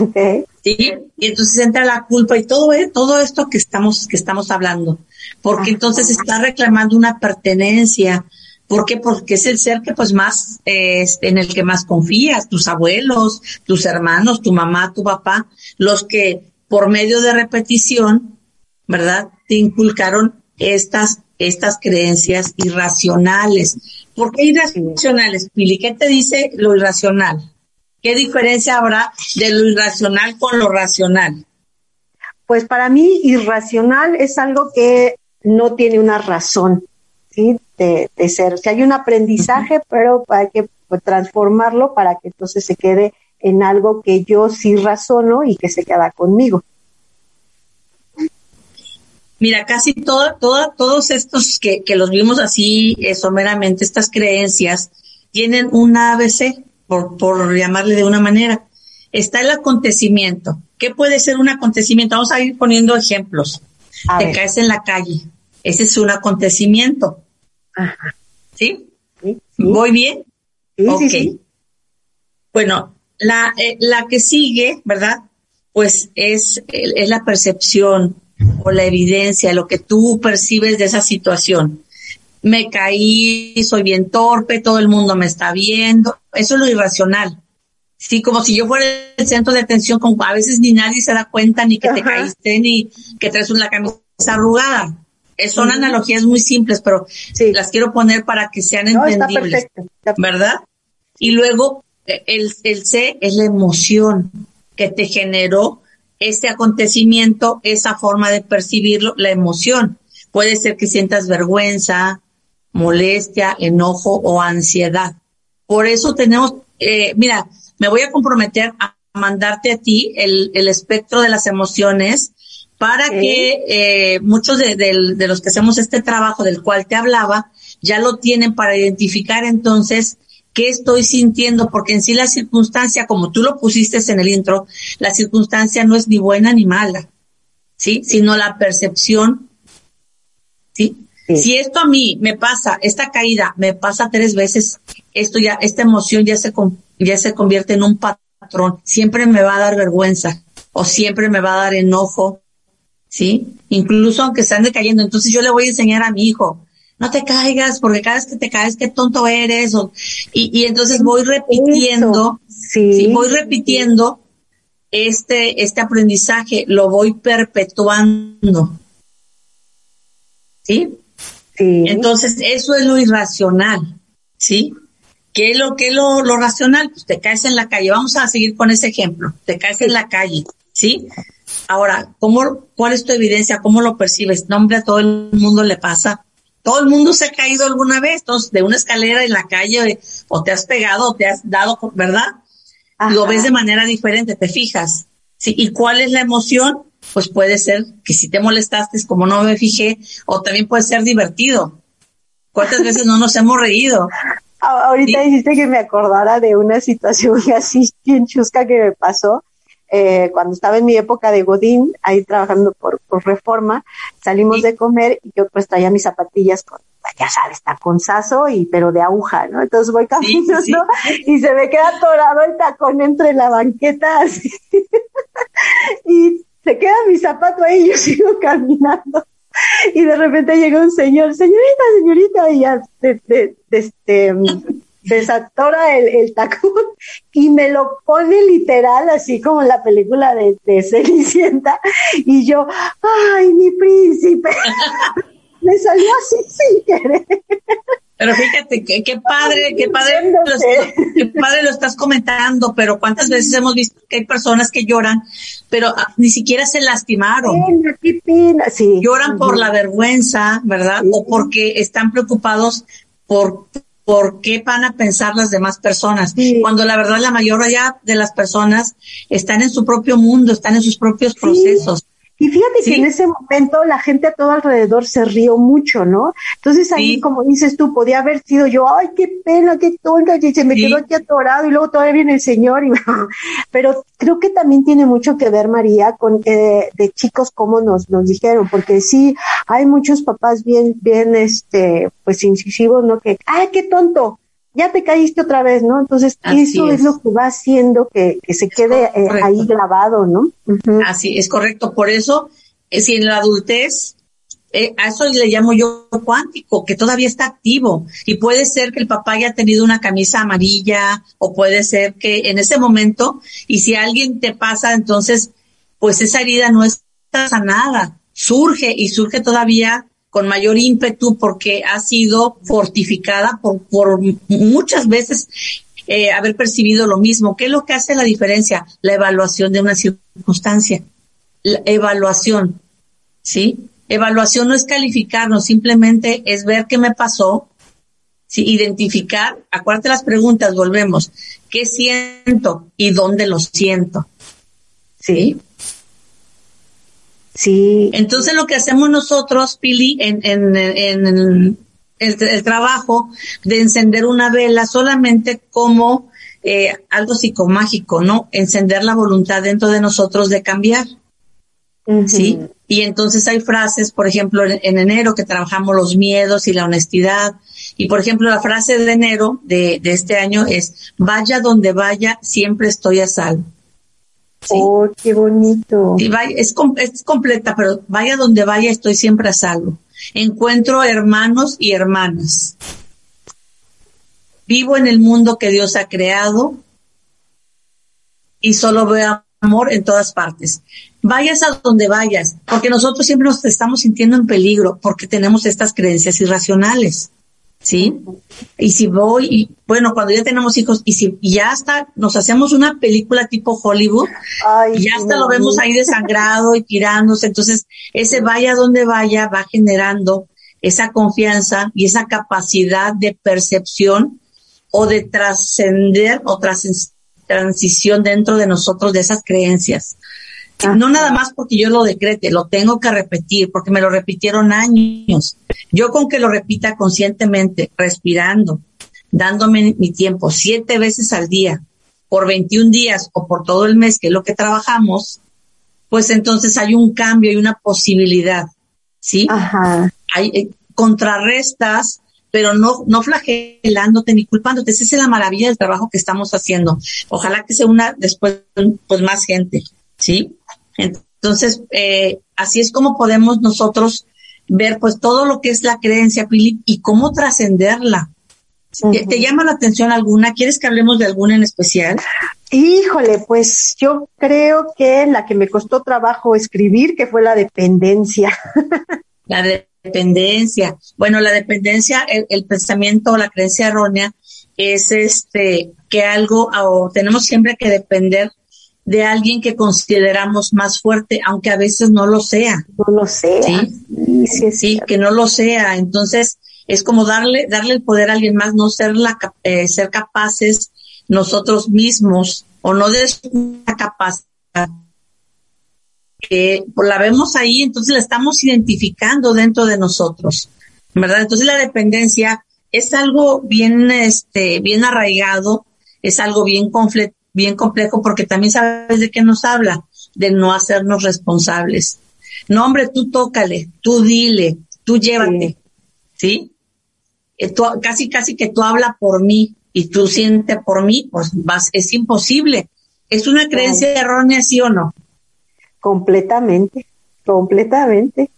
Okay. ¿Sí? Y entonces entra la culpa y todo, eh, todo esto que estamos, que estamos hablando. Porque entonces está reclamando una pertenencia. ¿Por qué? Porque es el ser que pues más, en el que más confías, tus abuelos, tus hermanos, tu mamá, tu papá, los que por medio de repetición, ¿verdad? Te inculcaron estas, estas creencias irracionales. ¿Por qué irracionales, Pili? ¿Qué te dice lo irracional? ¿Qué diferencia habrá de lo irracional con lo racional? pues para mí irracional es algo que no tiene una razón, ¿sí? De, ser. Si hay un aprendizaje, pero hay que pues, transformarlo para que entonces se quede en algo que yo sí razono y que se queda conmigo. Mira, casi todo, todos estos que, que los vimos así eh, someramente, estas creencias, tienen un ABC, por, por llamarle de una manera. Está el acontecimiento. ¿Qué puede ser un acontecimiento? Vamos a ir poniendo ejemplos. Te caes en la calle. Ese es un acontecimiento. Ajá. ¿Sí? ¿Sí? ¿Voy bien? Sí, sí, Bueno, la, eh, la que sigue, ¿verdad? Pues es, es la percepción o la evidencia, lo que tú percibes de esa situación. Me caí, soy bien torpe, todo el mundo me está viendo. Eso es lo irracional. Sí, como si yo fuera el centro de atención, como a veces ni nadie se da cuenta ni que te caíste ni que traes una camisa arrugada. Son analogías muy simples, pero las quiero poner para que sean entendibles. ¿Verdad? Y luego el, el C es la emoción que te generó ese acontecimiento, esa forma de percibirlo, la emoción. Puede ser que sientas vergüenza, molestia, enojo o ansiedad. Por eso tenemos, eh, mira, me voy a comprometer a mandarte a ti el, el espectro de las emociones para que eh, muchos de, de, los que hacemos este trabajo del cual te hablaba ya lo tienen para identificar entonces qué estoy sintiendo, porque en sí la circunstancia, como tú lo pusiste en el intro, la circunstancia no es ni buena ni mala, ¿sí? Sino la percepción, ¿sí? Si esto a mí me pasa, esta caída me pasa tres veces, esto ya, esta emoción ya se, ya se convierte en un patrón, siempre me va a dar vergüenza o siempre me va a dar enojo, ¿sí? Incluso aunque estén decayendo. Entonces yo le voy a enseñar a mi hijo, no te caigas, porque cada vez que te caes, qué tonto eres. O, y, y entonces voy repitiendo, sí. voy repitiendo este, este aprendizaje, lo voy perpetuando. ¿Sí? Sí. Entonces, eso es lo irracional, ¿sí? ¿Qué es lo que es lo, lo racional? Pues te caes en la calle. Vamos a seguir con ese ejemplo. Te caes en la calle, ¿sí? Ahora, ¿cómo, ¿cuál es tu evidencia? ¿Cómo lo percibes? No, hombre, a todo el mundo le pasa todo el mundo se ha caído alguna vez, entonces, de una escalera en la calle, o te has pegado, o te has dado, ¿verdad? Lo ves de manera diferente, te fijas. ¿sí? ¿Y cuál es la emoción? Pues puede ser que si te molestaste, como no me fijé, o también puede ser divertido. ¿Cuántas veces no nos hemos reído? Ahorita dijiste que me acordara de una situación así bien chusca que me pasó eh, cuando estaba en mi época de Godín, ahí trabajando por, por reforma, salimos de comer y yo pues traía mis zapatillas con, ya sabes, taconzazo y pero de aguja, ¿no? Entonces voy caminando y se me queda atorado el tacón entre la banqueta así. y se queda mi zapato ahí y yo sigo caminando. Y de repente llega un señor, señorita, señorita, y ya de, de, de este desatora el, el tacón y me lo pone literal, así como en la película de, de Cenicienta, y yo, ¡ay, mi príncipe! me salió así sin querer. Pero fíjate, qué, qué padre, qué padre, lo, qué padre lo estás comentando, pero cuántas veces hemos visto que hay personas que lloran, pero ah, ni siquiera se lastimaron. Qué pena, sí. Lloran por la vergüenza, ¿verdad? O porque están preocupados por por qué van a pensar las demás personas, cuando la verdad la mayoría de las personas están en su propio mundo, están en sus propios procesos. Y fíjate que en ese momento la gente a todo alrededor se rió mucho, ¿no? Entonces ahí, como dices tú, podía haber sido yo, ay, qué pena, qué tonta, y se me quedó aquí atorado y luego todavía viene el Señor. Y, pero creo que también tiene mucho que ver, María, con eh, de chicos como nos, nos dijeron, porque sí, hay muchos papás bien, bien, este, pues incisivos, ¿no? Que, ay, qué tonto, ya te caíste otra vez, ¿no? Entonces, eso es. lo que va haciendo que, que se quede eh, ahí grabado, ¿no? Así, es correcto. Por eso, eh, si en la adultez, eh, a eso le llamo yo cuántico, que todavía está activo. Y puede ser que el papá haya tenido una camisa amarilla, o puede ser que en ese momento, y si alguien te pasa, entonces, pues esa herida no está sanada. Surge y surge todavía con mayor ímpetu porque ha sido fortificada por, por muchas veces eh, haber percibido lo mismo. ¿Qué es lo que hace la diferencia? La evaluación de una circunstancia. la evaluación, ¿sí? Evaluación no es calificarnos, simplemente es ver qué me pasó, ¿sí? identificar, acuérdate las preguntas, volvemos, ¿qué siento y dónde lo siento? ¿Sí? Sí. Entonces lo que hacemos nosotros, Pili, en, en, en, el, trabajo de encender una vela solamente como eh, algo psicomágico, ¿no? Encender la voluntad dentro de nosotros de cambiar. ¿Sí? Y entonces hay frases, por ejemplo, en, enero que trabajamos los miedos y la honestidad. Y por ejemplo, la frase de enero de, de este año es, vaya donde vaya, siempre estoy a salvo. Oh, qué bonito. Y vaya, es, es completa, pero vaya donde vaya, estoy siempre a salvo. Encuentro hermanos y hermanas. Vivo en el mundo que Dios ha creado y solo veo amor en todas partes. Vayas a donde vayas, porque nosotros siempre nos estamos sintiendo en peligro porque tenemos estas creencias irracionales. ¿Sí? Y si voy, y bueno, cuando ya tenemos hijos, y si ya hasta nos hacemos una película tipo Hollywood, y ya hasta lo vemos ahí desangrado y tirándose, entonces ese vaya donde vaya va generando esa confianza y esa capacidad de percepción o de trascender o transición dentro de nosotros de esas creencias. No nada más porque yo lo decrete, lo tengo que repetir porque me lo repitieron años. Yo con que lo repita conscientemente, respirando, dándome mi tiempo siete veces al día, por 21 días o por todo el mes, que es lo que trabajamos, pues entonces hay un cambio y una posibilidad, ¿sí? Ajá. Hay eh, contrarrestas, pero no, no flagelándote ni culpándote. Esa es la maravilla del trabajo que estamos haciendo. Ojalá que se una después, pues más gente, ¿sí? Entonces, eh, así es como podemos nosotros ver pues todo lo que es la creencia, Philip, y cómo trascenderla. ¿Te, llama la atención alguna? ¿Quieres que hablemos de alguna en especial? Híjole, pues yo creo que la que me costó trabajo escribir, que fue la dependencia. la dependencia. Bueno, la dependencia, el, el pensamiento o la creencia errónea es este que algo o tenemos siempre que depender de alguien que consideramos más fuerte, aunque a veces no lo sea. No lo sea. Sí, sí, que no lo sea. Entonces, es como darle, darle el poder a alguien más, no ser la, eh, ser capaces nosotros mismos o no de una capacidad que pues, la vemos ahí, entonces la estamos identificando dentro de nosotros, ¿verdad? Entonces la dependencia es algo bien, este, bien arraigado, es algo bien bien complejo porque también sabes de qué nos habla, de no hacernos responsables. No, hombre, tú tócale, tú dile, tú llévate, ¿sí? Eh, casi, casi que tú habla por mí y tú sientes por mí, pues vas, es imposible. ¿Es una creencia errónea, sí o no? Completamente, completamente.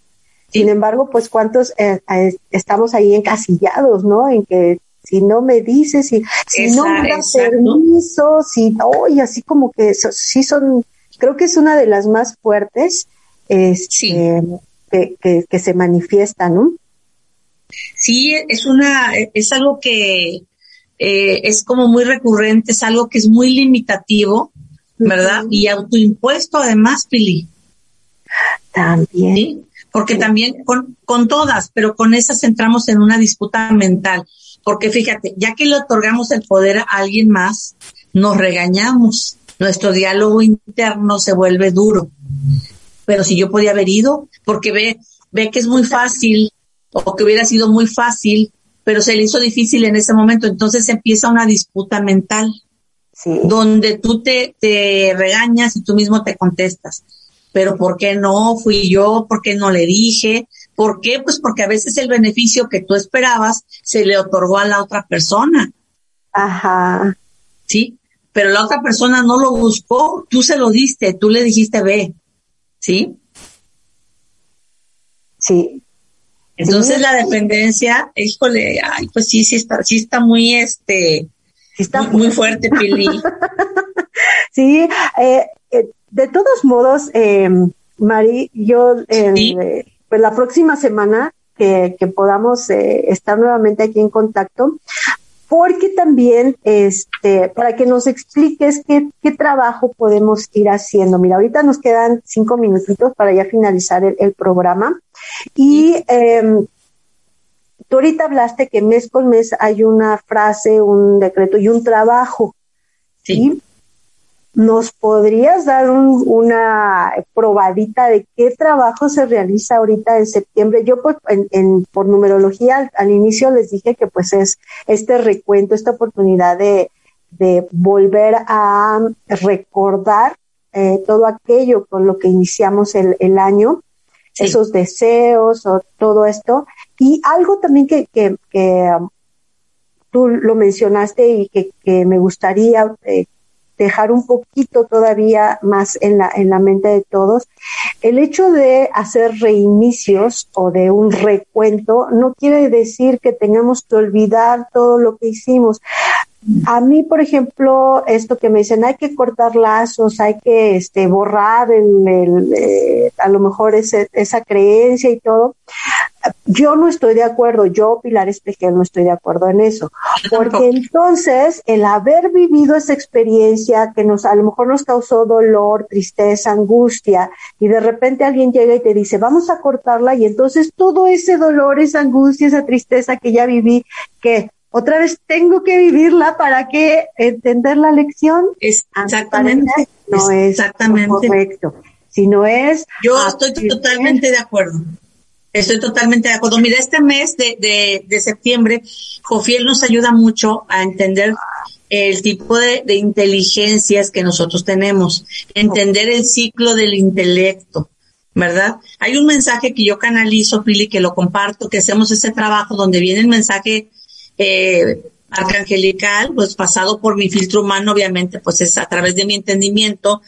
Sin embargo, pues cuántos eh, eh, estamos ahí encasillados, ¿no? En que si no me dices, si, si no me das permiso, si y así como que sí son, creo que es una de las más fuertes este, que, que, se manifiesta, ¿no? Sí, es una, es algo que eh, es como muy recurrente, es algo que es muy limitativo, ¿verdad? Y autoimpuesto además, Pili. También. ¿Sí? Porque también con, con todas, pero con esas entramos en una disputa mental. Porque fíjate, ya que le otorgamos el poder a alguien más, nos regañamos. Nuestro diálogo interno se vuelve duro. Pero si yo podía haber ido, porque ve, ve que es muy fácil, o que hubiera sido muy fácil, pero se le hizo difícil en ese momento. Entonces empieza una disputa mental, donde tú te, te regañas y tú mismo te contestas. Pero ¿por qué no? Fui yo, ¿por qué no le dije? ¿Por qué? Pues porque a veces el beneficio que tú esperabas se le otorgó a la otra persona. Ajá. Sí, pero la otra persona no lo buscó, tú se lo diste, tú le dijiste ve. ¿Sí? Sí. Entonces la dependencia, híjole, ay, pues sí, sí está, sí está muy, este, está muy, fuerte, Pili. sí, eh, eh, de todos modos, eh, Mari, yo eh, pues la próxima semana que, podamos eh, estar nuevamente aquí en contacto, porque también, este, para que nos expliques qué, qué trabajo podemos ir haciendo. Mira, ahorita nos quedan cinco minutitos para ya finalizar el, programa. Y em, tú ahorita hablaste que mes con mes hay una frase, un decreto y un trabajo. ¿sí? ¿Nos podrías dar una probadita de qué trabajo se realiza ahorita en septiembre? Yo pues en, por numerología al, inicio les dije que pues es este recuento, esta oportunidad de, volver a recordar eh, todo aquello con lo que iniciamos el, año, esos deseos o todo esto. Y algo también que, que, um, tú lo mencionaste y que, que me gustaría eh, dejar un poquito todavía más en la, en la mente de todos. El hecho de hacer reinicios o de un recuento no quiere decir que tengamos que olvidar todo lo que hicimos. A mí, por ejemplo, esto que me dicen, hay que cortar lazos, hay que este, borrar el, el eh, a lo mejor ese, esa creencia y todo. Yo no estoy de acuerdo, yo, Pilar Espejel, no estoy de acuerdo en eso, porque entonces el haber vivido esa experiencia que nos, a lo mejor nos causó dolor, tristeza, angustia, y de repente alguien llega y te dice, vamos a cortarla, y entonces todo ese dolor, esa angustia, esa tristeza que ya viví, que otra vez tengo que vivirla para que entender la lección. Exactamente. No es correcto. Si no es. Yo estoy totalmente de acuerdo. Estoy totalmente de acuerdo. Mira, este mes de, de, septiembre, Jofiel nos ayuda mucho a entender el tipo de, inteligencias que nosotros tenemos, entender el ciclo del intelecto, ¿verdad? Hay un mensaje que yo canalizo, Pili, que lo comparto, que hacemos ese trabajo donde viene el mensaje eh, arcangelical, pues pasado por mi filtro humano, obviamente, pues es a través de mi entendimiento.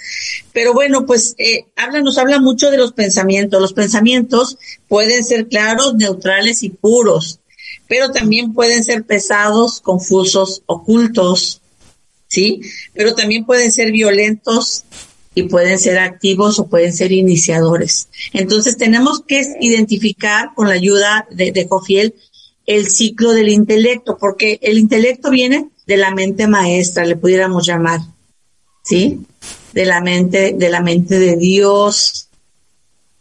Pero bueno, pues eh, habla, nos habla mucho de los pensamientos. Los pensamientos pueden ser claros, neutrales y puros, pero también pueden ser pesados, confusos, ocultos, ¿sí? Pero también pueden ser violentos y pueden ser activos o pueden ser iniciadores. Entonces tenemos que identificar con la ayuda de, de Cofiel el ciclo del intelecto, porque el intelecto viene de la mente maestra, le pudiéramos llamar, ¿sí? De la mente, de la mente de Dios.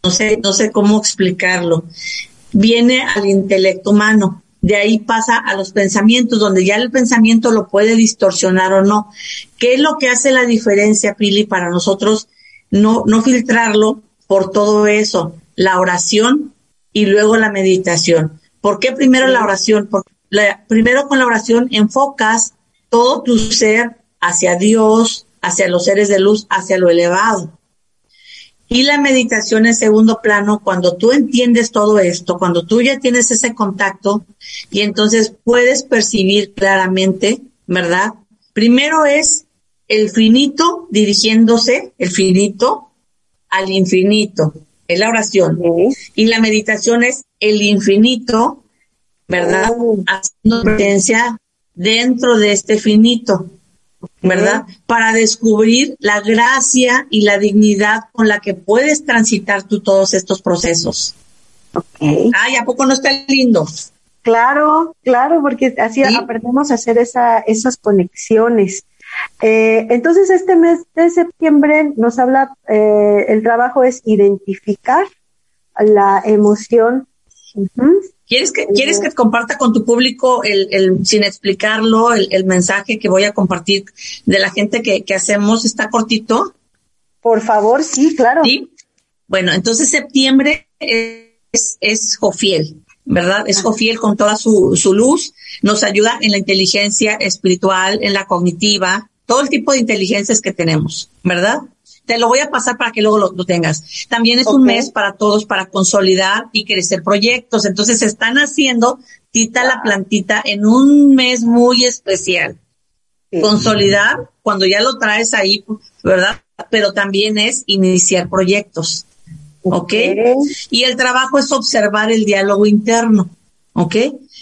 No sé, no sé cómo explicarlo. Viene al intelecto humano. De ahí pasa a los pensamientos, donde ya el pensamiento lo puede distorsionar o no. ¿Qué es lo que hace la diferencia, Pili, para nosotros no, no filtrarlo por todo eso? La oración y luego la meditación. ¿Por qué primero la oración? Porque primero con la oración enfocas todo tu ser hacia Dios, hacia los seres de luz, hacia lo elevado. Y la meditación en segundo plano, cuando tú entiendes todo esto, cuando tú ya tienes ese contacto y entonces puedes percibir claramente, ¿verdad? Primero es el finito dirigiéndose, el finito al infinito, es la oración. Y la meditación es el infinito, ¿verdad? Oh. Haciendo presencia dentro de este finito, ¿verdad? Para descubrir la gracia y la dignidad con la que puedes transitar tú todos estos procesos. Okay. Ay, ¿a poco no está lindo? Claro, claro, porque así aprendemos a hacer esa, esas conexiones. Eh, entonces, este mes de septiembre nos habla, eh, el trabajo es identificar la emoción ¿Quieres que, ¿Quieres que comparta con tu público, el, el sin explicarlo, el, mensaje que voy a compartir de la gente que, que hacemos? ¿Está cortito? Por favor, sí, claro. Sí. Bueno, entonces septiembre es, es Jofiel, ¿verdad? Es Jofiel con toda su, su luz, nos ayuda en la inteligencia espiritual, en la cognitiva, todo el tipo de inteligencias que tenemos, ¿verdad? Te lo voy a pasar para que luego lo, tengas. También es un mes para todos para consolidar y crecer proyectos. Entonces se están haciendo tita la plantita en un mes muy especial. Consolidar cuando ya lo traes ahí, ¿verdad? Pero también es iniciar proyectos. ¿Ok? Y el trabajo es observar el diálogo interno. ¿Ok?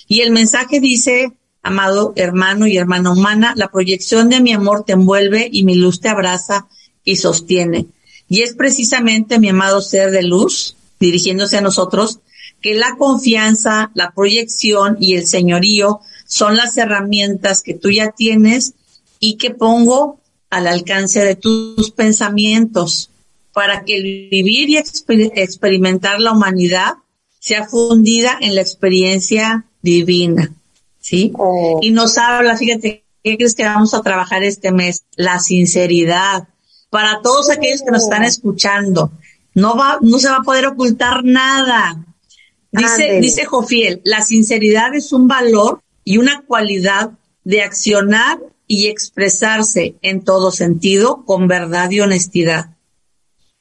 Y el mensaje dice, amado hermano y hermana humana, la proyección de mi amor te envuelve y mi luz te abraza y sostiene. Y es precisamente, mi amado ser de luz, dirigiéndose a nosotros, que la confianza, la proyección y el señorío son las herramientas que tú ya tienes y que pongo al alcance de tus pensamientos para que el vivir y experimentar la humanidad sea fundida en la experiencia divina. ¿Sí? Oh. Y nos habla, fíjate, ¿qué crees que vamos a trabajar este mes? La sinceridad. Para todos aquellos que nos están escuchando, no va, no se va a poder ocultar nada. Dice, dice Jofiel, la sinceridad es un valor y una cualidad de accionar y expresarse en todo sentido con verdad y honestidad.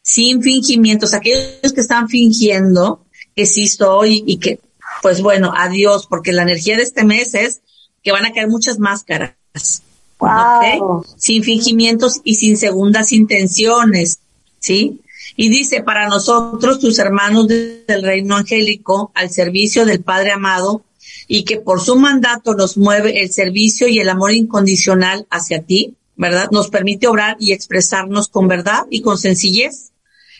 Sin fingimientos. Aquellos que están fingiendo que sí estoy y que, pues bueno, adiós, porque la energía de este mes es que van a caer muchas máscaras. Sin fingimientos y sin segundas intenciones. ¿Sí? Y dice, para nosotros, tus hermanos del reino angélico, al servicio del Padre amado, y que por su mandato nos mueve el servicio y el amor incondicional hacia ti, ¿verdad? Nos permite obrar y expresarnos con verdad y con sencillez.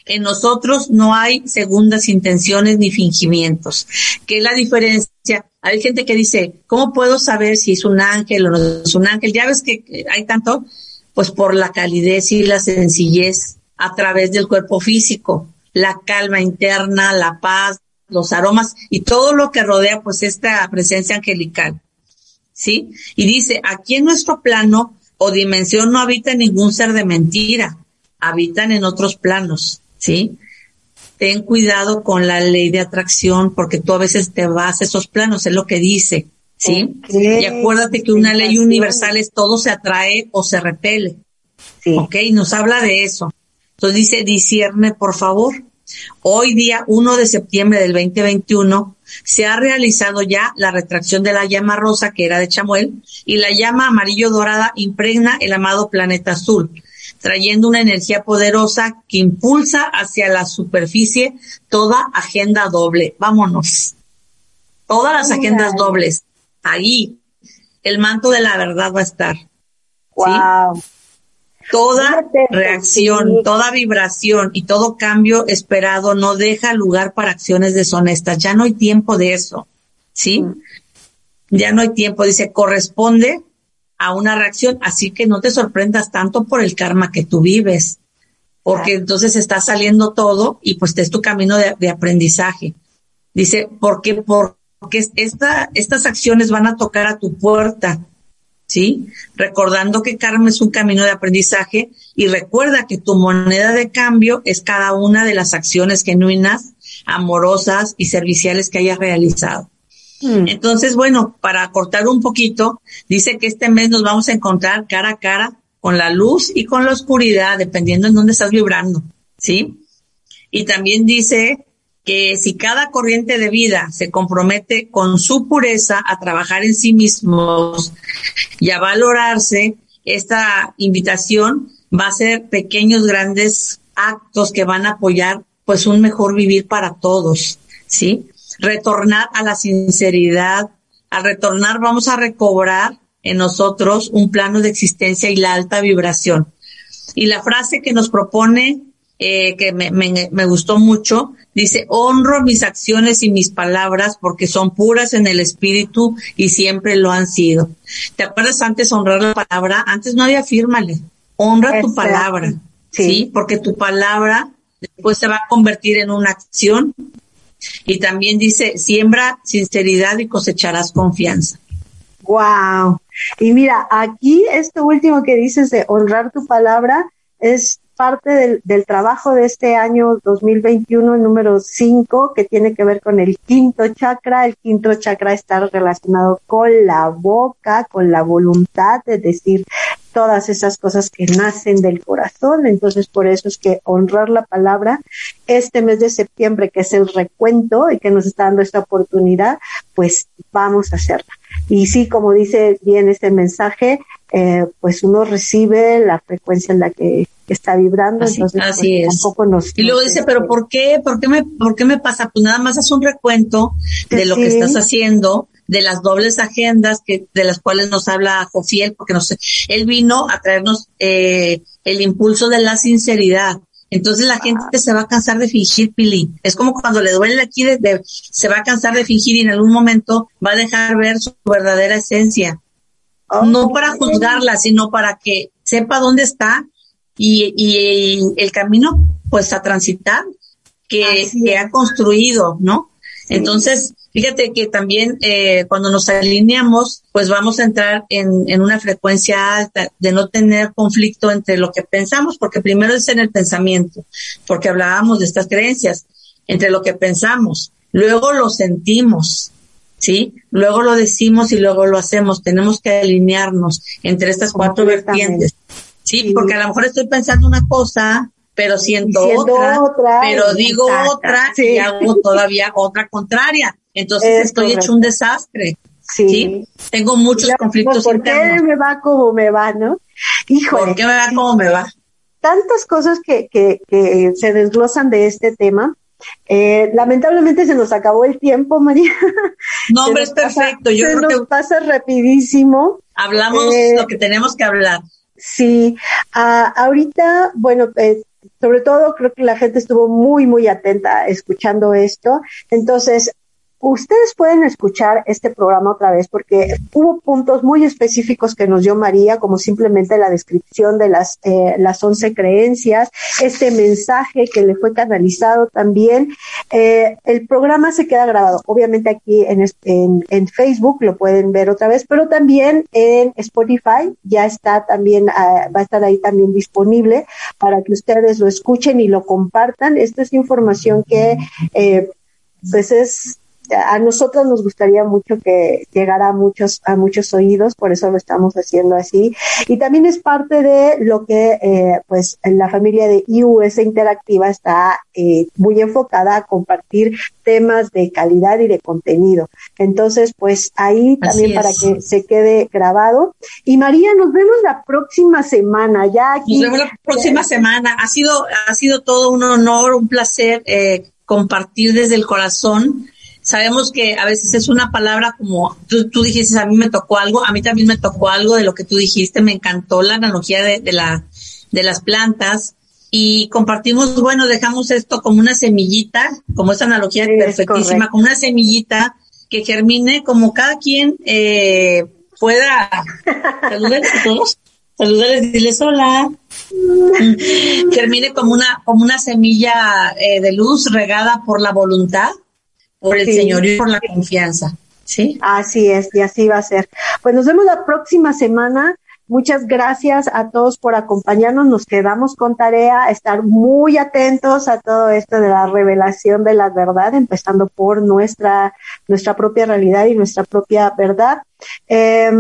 En nosotros no hay segundas intenciones ni fingimientos. ¿Qué es la diferencia? Hay gente que dice, ¿cómo puedo saber si es un ángel o no es un ángel? Ya ves que hay tanto, pues por la calidez y la sencillez a través del cuerpo físico, la calma interna, la paz, los aromas y todo lo que rodea pues esta presencia angelical. ¿Sí? Y dice, aquí en nuestro plano o dimensión no habita ningún ser de mentira, habitan en otros planos, ¿sí? Ten cuidado con la ley de atracción porque tú a veces te vas a esos planos, es lo que dice, ¿sí? Y acuérdate que una ley universal es todo se atrae o se repele. Sí. ¿Ok? Nos habla de eso. Entonces dice, discierne por favor. Hoy día 1 de septiembre del 2021 se ha realizado ya la retracción de la llama rosa que era de Chamuel y la llama amarillo dorada impregna el amado planeta azul, trayendo una energía poderosa que impulsa hacia la superficie toda agenda doble. Vámonos. Todas las agendas dobles. Ahí el manto de la verdad va a estar. Wow. Toda reacción, toda vibración y todo cambio esperado no deja lugar para acciones deshonestas. Ya no hay tiempo de eso, ¿sí? Mm. Ya no hay tiempo. Dice, corresponde a una reacción, así que no te sorprendas tanto por el karma que tú vives, porque entonces está saliendo todo y pues es tu camino de, aprendizaje. Dice, porque, porque esta, estas acciones van a tocar a tu puerta ¿sí? Recordando que karma es un camino de aprendizaje y recuerda que tu moneda de cambio es cada una de las acciones genuinas, amorosas y serviciales que hayas realizado. Hmm. Entonces, bueno, para cortar un poquito, dice que este mes nos vamos a encontrar cara a cara con la luz y con la oscuridad, dependiendo en dónde estás vibrando, ¿sí? Y también dice que si cada corriente de vida se compromete con su pureza a trabajar en sí mismos y a valorarse, esta invitación va a ser pequeños, grandes actos que van a apoyar pues un mejor vivir para todos, ¿sí? Retornar a la sinceridad, al retornar vamos a recobrar en nosotros un plano de existencia y la alta vibración. Y la frase que nos propone eh, que me, me, me, gustó mucho. Dice, honro mis acciones y mis palabras porque son puras en el espíritu y siempre lo han sido. ¿Te acuerdas antes honrar la palabra? Antes no había fírmale. Honra tu palabra. Sí. Porque tu palabra después se va a convertir en una acción. Y también dice, siembra sinceridad y cosecharás confianza. Wow. Y mira, aquí esto último que dices de honrar tu palabra es parte del, trabajo de este año 2021, número 5, que tiene que ver con el quinto chakra. El quinto chakra está relacionado con la boca, con la voluntad, de decir, todas esas cosas que nacen del corazón. Entonces, por eso es que honrar la palabra, este mes de septiembre, que es el recuento y que nos está dando esta oportunidad, pues vamos a hacerla. Y sí, como dice bien este mensaje, eh, pues uno recibe la frecuencia en la que está vibrando, entonces así pues, tampoco nos... Y luego dice, pero ¿por qué? ¿Por qué me, por qué me pasa? Pues nada más es un recuento de lo que estás haciendo, de las dobles agendas que, de las cuales nos habla Jofiel, porque no sé, él vino a traernos eh, el impulso de la sinceridad. Entonces la gente se va a cansar de fingir, Pili. Es como cuando le duele aquí, de, se va a cansar de fingir y en algún momento va a dejar ver su verdadera esencia. no para juzgarla, sino para que sepa dónde está y, y el camino pues a transitar que, que ha construido, ¿no? Entonces, fíjate que también eh, cuando nos alineamos, pues vamos a entrar en, en una frecuencia alta de no tener conflicto entre lo que pensamos, porque primero es en el pensamiento, porque hablábamos de estas creencias, entre lo que pensamos, luego lo sentimos, ¿sí? Luego lo decimos y luego lo hacemos. Tenemos que alinearnos entre estas cuatro vertientes. ¿sí? Porque a lo mejor estoy pensando una cosa, pero siento otra, pero digo otra y hago todavía otra contraria. Entonces estoy hecho un desastre. Sí. Tengo muchos conflictos ¿por qué me va como me va, no? Híjole. ¿Por qué me va como me va? Tantas cosas que, que, que se desglosan de este tema. Eh, lamentablemente se nos acabó el tiempo, María. No, hombre, es perfecto. Yo se nos pasa rapidísimo. Hablamos eh, lo que tenemos que hablar. Sí, ah, ahorita, bueno, eh, sobre todo creo que la gente estuvo muy, muy atenta escuchando esto. Entonces, Ustedes pueden escuchar este programa otra vez porque hubo puntos muy específicos que nos dio María, como simplemente la descripción de las, eh, las once creencias, este mensaje que le fue canalizado también. Eh, el programa se queda grabado, obviamente aquí en, en, en, Facebook lo pueden ver otra vez, pero también en Spotify ya está también, ah, va a estar ahí también disponible para que ustedes lo escuchen y lo compartan. Esta es información que eh, pues es a nosotros nos gustaría mucho que llegara a muchos, a muchos oídos, por eso lo estamos haciendo así. Y también es parte de lo que, eh, pues, en la familia de IUS Interactiva está eh, muy enfocada a compartir temas de calidad y de contenido. Entonces, pues ahí también para que se quede grabado. Y María, nos vemos la próxima semana, ya aquí. Nos vemos la próxima semana. Ha sido, ha sido todo un honor, un placer eh, compartir desde el corazón sabemos que a veces es una palabra como tú, tú dijiste, a mí me tocó algo, a mí también me tocó algo de lo que tú dijiste, me encantó la analogía de, de, la, de las plantas y compartimos, bueno, dejamos esto como una semillita, como esa analogía perfectísima, como una semillita que germine como cada quien eh, pueda. Saludarles a todos. Saludarles, diles hola. Germine como una, como una semilla eh, de luz regada por la voluntad por el Señor y por la confianza. ¿sí? Así es, y así va a ser. Pues nos vemos la próxima semana. Muchas gracias a todos por acompañarnos. Nos quedamos con tarea, estar muy atentos a todo esto de la revelación de la verdad, empezando por nuestra, nuestra propia realidad y nuestra propia verdad. Eh,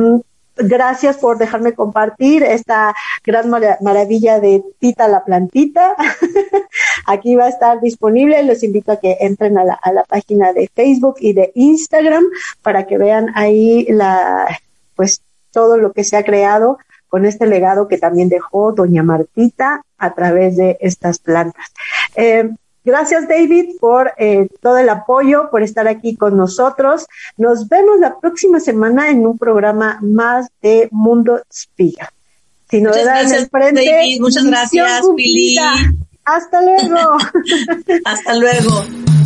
Gracias por dejarme compartir esta gran maravilla de Tita la Plantita. Aquí va a estar disponible. Les invito a que entren a la, a la página de Facebook y de Instagram para que vean ahí la, pues todo lo que se ha creado con este legado que también dejó doña Martita a través de estas plantas. Eh, Gracias, David, por eh, todo el apoyo, por estar aquí con nosotros. Nos vemos la próxima semana en un programa más de Mundo Espiga. Si nos dan el frente, David. Muchas gracias, Pili. Hasta luego. Hasta luego.